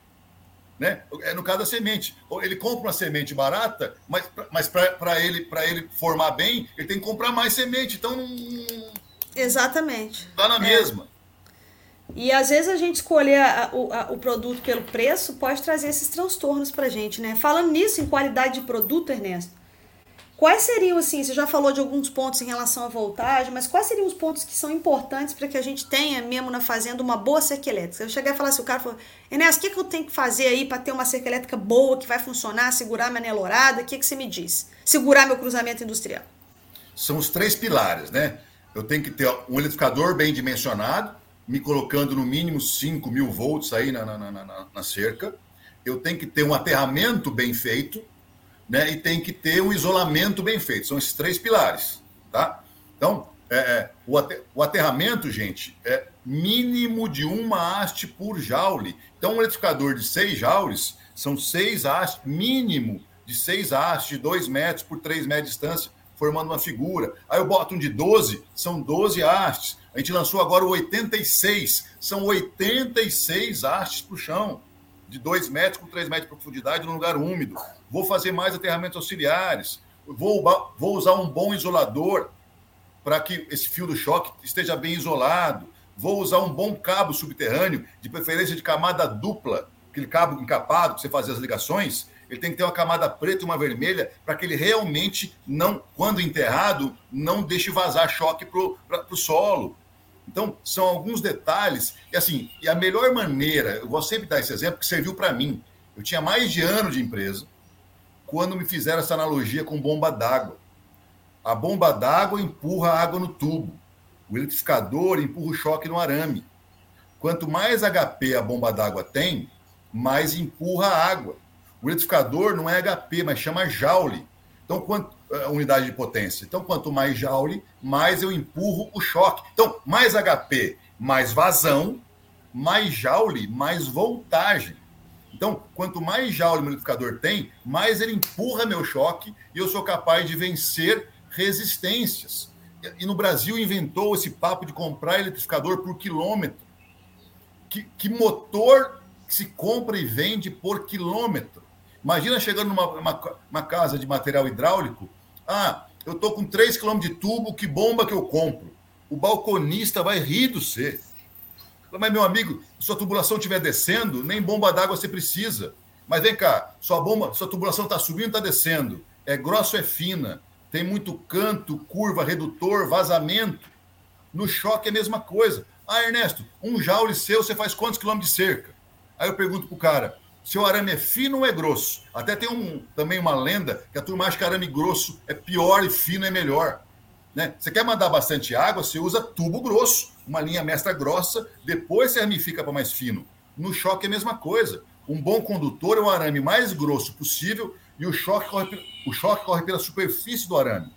[SPEAKER 2] Né? É no caso da semente. Ele compra uma semente barata, mas, mas para ele, ele formar bem, ele tem que comprar mais semente. Então não.
[SPEAKER 1] Exatamente.
[SPEAKER 2] Está na é. mesma.
[SPEAKER 1] E às vezes a gente escolher a, a, o produto pelo preço pode trazer esses transtornos pra gente, né? Falando nisso, em qualidade de produto, Ernesto, quais seriam, assim, você já falou de alguns pontos em relação à voltagem, mas quais seriam os pontos que são importantes para que a gente tenha mesmo na fazenda uma boa cerca elétrica? Eu cheguei a falar assim, o cara falou, Ernesto, o que, que eu tenho que fazer aí para ter uma cerca elétrica boa, que vai funcionar, segurar minha anelorada? O que, que você me diz? Segurar meu cruzamento industrial.
[SPEAKER 2] São os três pilares, né? Eu tenho que ter um eletrificador bem dimensionado, me colocando no mínimo 5 mil volts aí na, na, na, na, cerca. Eu tenho que ter um aterramento bem feito, né? E tem que ter um isolamento bem feito. São esses três pilares, tá? Então, é, é o aterramento, gente, é mínimo de uma haste por joule. Então, um eletrificador de 6 joules são 6 hastes, mínimo de 6 hastes, de 2 metros por 3 metros de distância, formando uma figura. Aí eu boto um de 12, são 12 hastes. A gente lançou agora o 86. São 86 hastes para o chão, de 2 metros com 3 metros de profundidade, num lugar úmido. Vou fazer mais aterramentos auxiliares. Vou, vou usar um bom isolador para que esse fio do choque esteja bem isolado. Vou usar um bom cabo subterrâneo, de preferência de camada dupla, aquele cabo encapado que você faz as ligações. Ele tem que ter uma camada preta e uma vermelha para que ele realmente não, quando enterrado, não deixe vazar choque para o solo. Então, são alguns detalhes. E assim, e a melhor maneira, eu vou sempre dar esse exemplo que serviu para mim. Eu tinha mais de ano de empresa quando me fizeram essa analogia com bomba d'água. A bomba d'água empurra a água no tubo. O eletrificador empurra o choque no arame. Quanto mais HP a bomba d'água tem, mais empurra a água. O eletrificador não é HP, mas chama joule. Então, quanto, unidade de potência. Então, quanto mais joule, mais eu empurro o choque. Então, mais HP, mais vazão, mais joule, mais voltagem. Então, quanto mais joule o modificador tem, mais ele empurra meu choque e eu sou capaz de vencer resistências. E no Brasil inventou esse papo de comprar eletrificador por quilômetro. Que, que motor se compra e vende por quilômetro? Imagina chegando numa uma, uma casa de material hidráulico ah, eu estou com 3 km de tubo, que bomba que eu compro? O balconista vai rir do você. Mas, meu amigo, se sua tubulação estiver descendo, nem bomba d'água você precisa. Mas vem cá, sua bomba, sua tubulação está subindo, está descendo. É grosso, é fina. Tem muito canto, curva, redutor, vazamento. No choque é a mesma coisa. Ah, Ernesto, um joule seu, você faz quantos quilômetros de cerca? Aí eu pergunto pro cara, se o arame é fino ou é grosso. Até tem um, também uma lenda que a turma acha que arame grosso é pior e fino é melhor. Né? Você quer mandar bastante água, você usa tubo grosso, uma linha mestra grossa, depois você ramifica para mais fino. No choque é a mesma coisa. Um bom condutor é o arame mais grosso possível e o choque corre, o choque corre pela superfície do arame.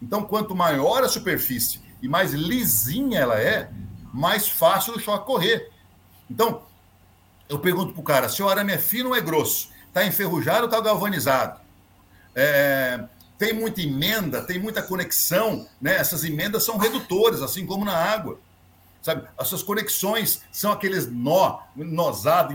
[SPEAKER 2] Então, quanto maior a superfície e mais lisinha ela é, mais fácil o choque correr. Então, eu pergunto para o cara: se o arame é fino ou é grosso? Está enferrujado ou está galvanizado? É, tem muita emenda, tem muita conexão, né? Essas emendas são redutores, assim como na água. Sabe? As suas conexões são aqueles nó, nosado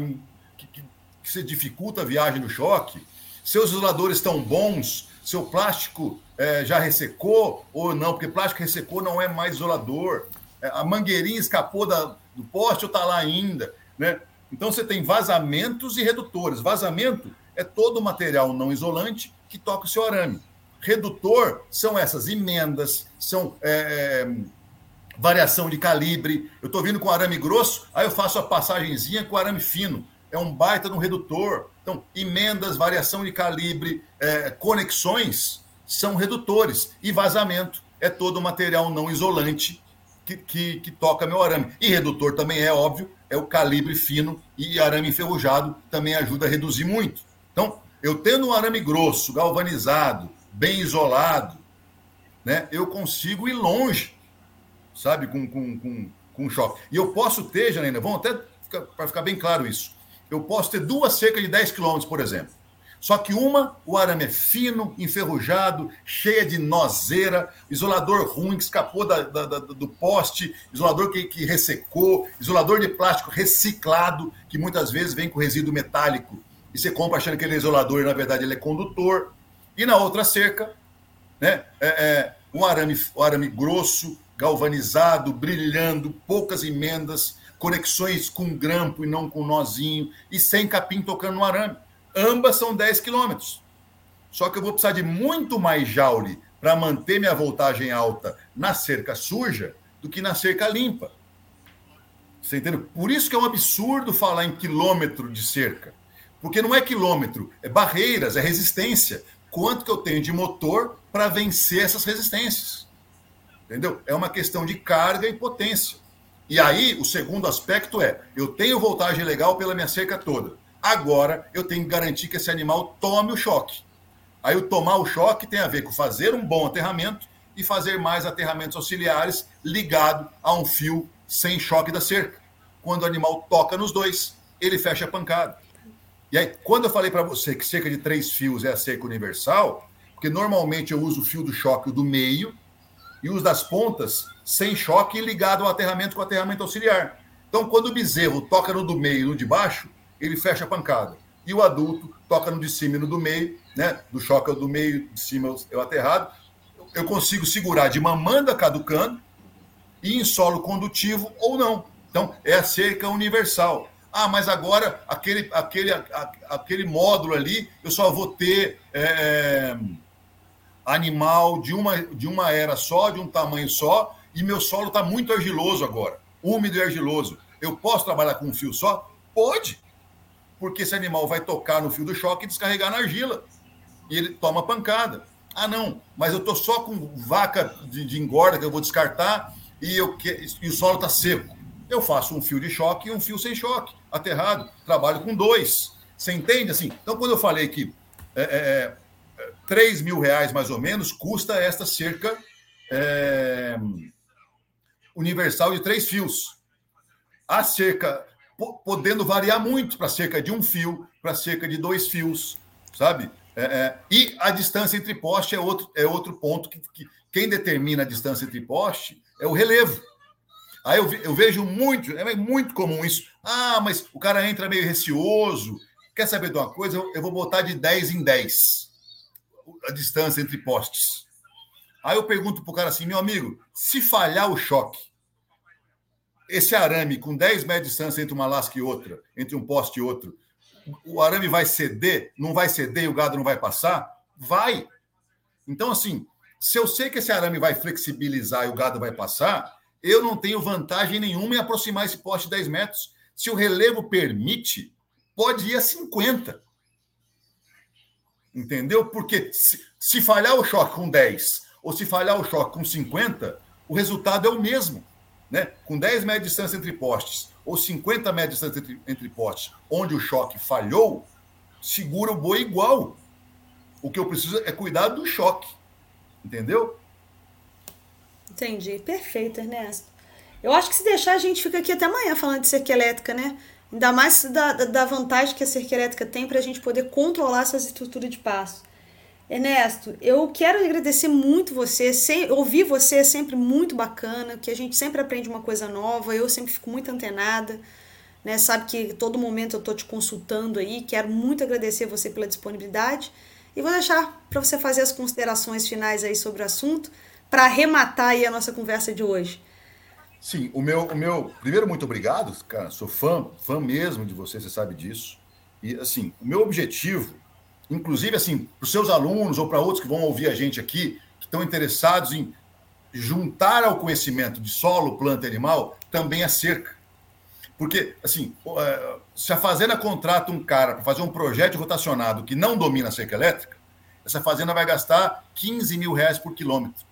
[SPEAKER 2] que, que, que se dificulta a viagem do choque. Seus isoladores estão bons, seu plástico é, já ressecou ou não, porque plástico ressecou não é mais isolador. É, a mangueirinha escapou da, do poste ou está lá ainda. Né? Então você tem vazamentos e redutores. Vazamento é todo o material não isolante que toca o seu arame. Redutor são essas emendas, são é, é variação de calibre. Eu estou vindo com arame grosso, aí eu faço a passagenzinha com arame fino. É um baita de um redutor. Então, emendas, variação de calibre, é, conexões são redutores. E vazamento é todo o material não isolante que, que, que, toca meu arame. E redutor também é óbvio, é o calibre fino e arame enferrujado também ajuda a reduzir muito. Então, eu tendo um arame grosso, galvanizado, bem isolado, né, eu consigo ir longe, sabe, com, com, com, com choque. E eu posso ter, Janaína, vamos até para ficar bem claro isso, eu posso ter duas cerca de 10 quilômetros, por exemplo. Só que uma, o arame é fino, enferrujado, cheia de nozeira, isolador ruim que escapou da, da, da, do poste, isolador que, que ressecou, isolador de plástico reciclado, que muitas vezes vem com resíduo metálico e você compra achando que ele é isolador e na verdade ele é condutor. E na outra cerca, né, é, é um arame, um arame grosso, galvanizado, brilhando, poucas emendas, conexões com grampo e não com nozinho, e sem capim tocando no arame. Ambas são 10 quilômetros. Só que eu vou precisar de muito mais jaule para manter minha voltagem alta na cerca suja do que na cerca limpa. Você entendeu? Por isso que é um absurdo falar em quilômetro de cerca. Porque não é quilômetro, é barreiras, é resistência. Quanto que eu tenho de motor para vencer essas resistências? Entendeu? É uma questão de carga e potência. E aí, o segundo aspecto é: eu tenho voltagem legal pela minha cerca toda. Agora eu tenho que garantir que esse animal tome o choque. Aí o tomar o choque tem a ver com fazer um bom aterramento e fazer mais aterramentos auxiliares ligado a um fio sem choque da cerca. Quando o animal toca nos dois, ele fecha a pancada. E aí, quando eu falei para você que cerca de três fios é a cerca universal, porque normalmente eu uso o fio do choque do meio e os das pontas sem choque ligado ao aterramento com aterramento auxiliar. Então, quando o bezerro toca no do meio e no de baixo, ele fecha a pancada. E o adulto toca no de cima e no do meio, né? Do choque ao do meio, de cima é o aterrado. Eu consigo segurar de mamanda caducando e em solo condutivo ou não. Então, é a cerca universal. Ah, mas agora aquele, aquele, aquele módulo ali, eu só vou ter é, animal de uma, de uma era só, de um tamanho só, e meu solo está muito argiloso agora, úmido e argiloso. Eu posso trabalhar com um fio só? Pode porque esse animal vai tocar no fio do choque e descarregar na argila. E ele toma pancada. Ah, não, mas eu estou só com vaca de, de, engorda que eu vou descartar e, eu, e o solo está seco. Eu faço um fio de choque e um fio sem choque, aterrado. Trabalho com dois. Você entende? assim? Então, quando eu falei que é, é, 3 é, mil reais mais ou menos custa esta cerca é, universal de três fios. A cerca podendo variar muito para cerca de um fio, para cerca de dois fios, sabe? É, é, e a distância entre poste é outro, é outro ponto que, que, quem determina a distância entre poste é o relevo. Aí eu, eu vejo muito, é muito comum isso. Ah, mas o cara entra meio receoso. Quer saber de uma coisa? Eu, eu vou botar de 10 em 10 a distância entre postes. Aí eu pergunto para o cara assim, meu amigo, se falhar o choque, esse arame com 10 metros de distância entre uma lasca e outra, entre um poste e outro, o arame vai ceder? Não vai ceder e o gado não vai passar? Vai. Então, assim, se eu sei que esse arame vai flexibilizar e o gado vai passar, eu não tenho vantagem nenhuma em aproximar esse poste 10 metros. Se o relevo permite, pode ir a 50. Entendeu? Porque se, se falhar o choque com 10, ou se falhar o choque com 50, o resultado é o mesmo. Né? Com 10 metros de distância entre postes ou 50 metros de distância entre, entre postes, onde o choque falhou, segura o boi igual. O que eu preciso é cuidar do choque. Entendeu?
[SPEAKER 1] Entendi. Perfeito, Ernesto. Eu acho que se deixar, a gente fica aqui até amanhã falando de cerca elétrica, né? Ainda mais da, da vantagem que a cerca elétrica tem para a gente poder controlar essas estruturas de passo. Ernesto, eu quero agradecer muito você, sem, ouvir você é sempre muito bacana, que a gente sempre aprende uma coisa nova, eu sempre fico muito antenada, né? Sabe que todo momento eu estou te consultando aí, quero muito agradecer você pela disponibilidade e vou deixar para você fazer as considerações finais aí sobre o assunto, para arrematar aí a nossa conversa de hoje.
[SPEAKER 2] Sim, o meu, o meu. Primeiro, muito obrigado, cara. Sou fã, fã mesmo de você, você sabe disso. E, assim, o meu objetivo, inclusive, assim, para os seus alunos ou para outros que vão ouvir a gente aqui, que estão interessados em juntar ao conhecimento de solo, planta e animal, também a cerca. Porque, assim, é, se a fazenda contrata um cara para fazer um projeto rotacionado que não domina a cerca elétrica, essa fazenda vai gastar 15 mil reais por quilômetro.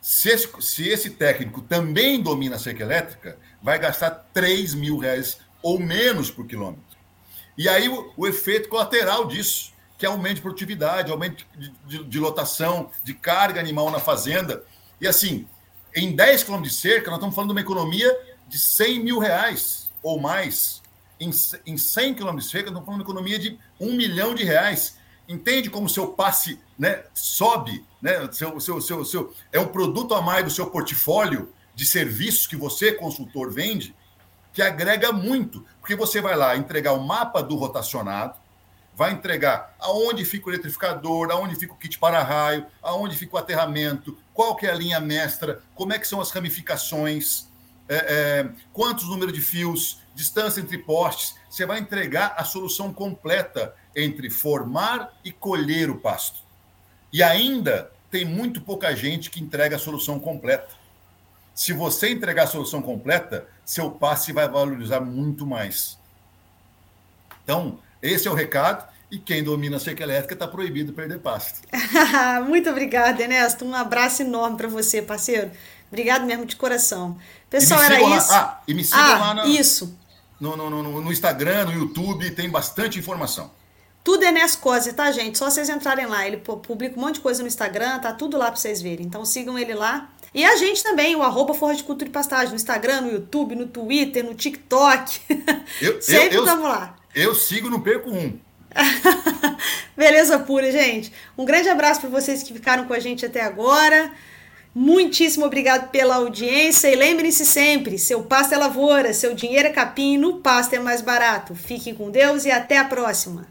[SPEAKER 2] Se esse, se esse técnico também domina a cerca elétrica, vai gastar 3 mil reais ou menos por quilômetro. E aí o, o efeito colateral disso, que é aumento de produtividade, aumento de, de, de, lotação, de carga animal na fazenda. E assim, em 10 quilômetros de cerca, nós estamos falando de uma economia de 100 mil reais ou mais. Em, em 100 quilômetros de cerca, nós estamos falando de uma economia de 1 milhão de reais. Entende como seu passe né, sobe, né, seu, seu, seu, seu, é um produto a mais do seu portfólio de serviços que você, consultor, vende, que agrega muito, porque você vai lá entregar o mapa do rotacionado, vai entregar aonde fica o eletrificador, aonde fica o kit para-raio, aonde fica o aterramento, qual que é a linha mestra, como é que são as ramificações, é, é, quantos números de fios, distância entre postes. Você vai entregar a solução completa entre formar e colher o pasto. E ainda tem muito pouca gente que entrega a solução completa. Se você entregar a solução completa, seu passe vai valorizar muito mais. Então, esse é o recado. E quem domina a cerca elétrica está proibido perder pasto.
[SPEAKER 1] muito obrigada, Ernesto. Um abraço enorme para você, parceiro. Obrigado mesmo de coração. Pessoal, era
[SPEAKER 2] lá,
[SPEAKER 1] isso.
[SPEAKER 2] Ah, e me sigam ah, lá
[SPEAKER 1] no, isso.
[SPEAKER 2] No, no, no, no Instagram, no YouTube, tem bastante informação.
[SPEAKER 1] Tudo é Nescose, tá, gente? Só vocês entrarem lá. Ele publica um monte de coisa no Instagram, tá tudo lá pra vocês verem. Então sigam ele lá. E a gente também, o arroba Forra de Cultura e Pastagem, no Instagram, no YouTube, no Twitter, no TikTok.
[SPEAKER 2] Eu, Sempre estamos lá. Eu sigo, não perco um.
[SPEAKER 1] Beleza pura, gente. Um grande abraço para vocês que ficaram com a gente até agora. Muitíssimo obrigado pela audiência e lembrem-se sempre: seu pasto é lavoura, seu dinheiro é capim, no pasto é mais barato. Fiquem com Deus e até a próxima.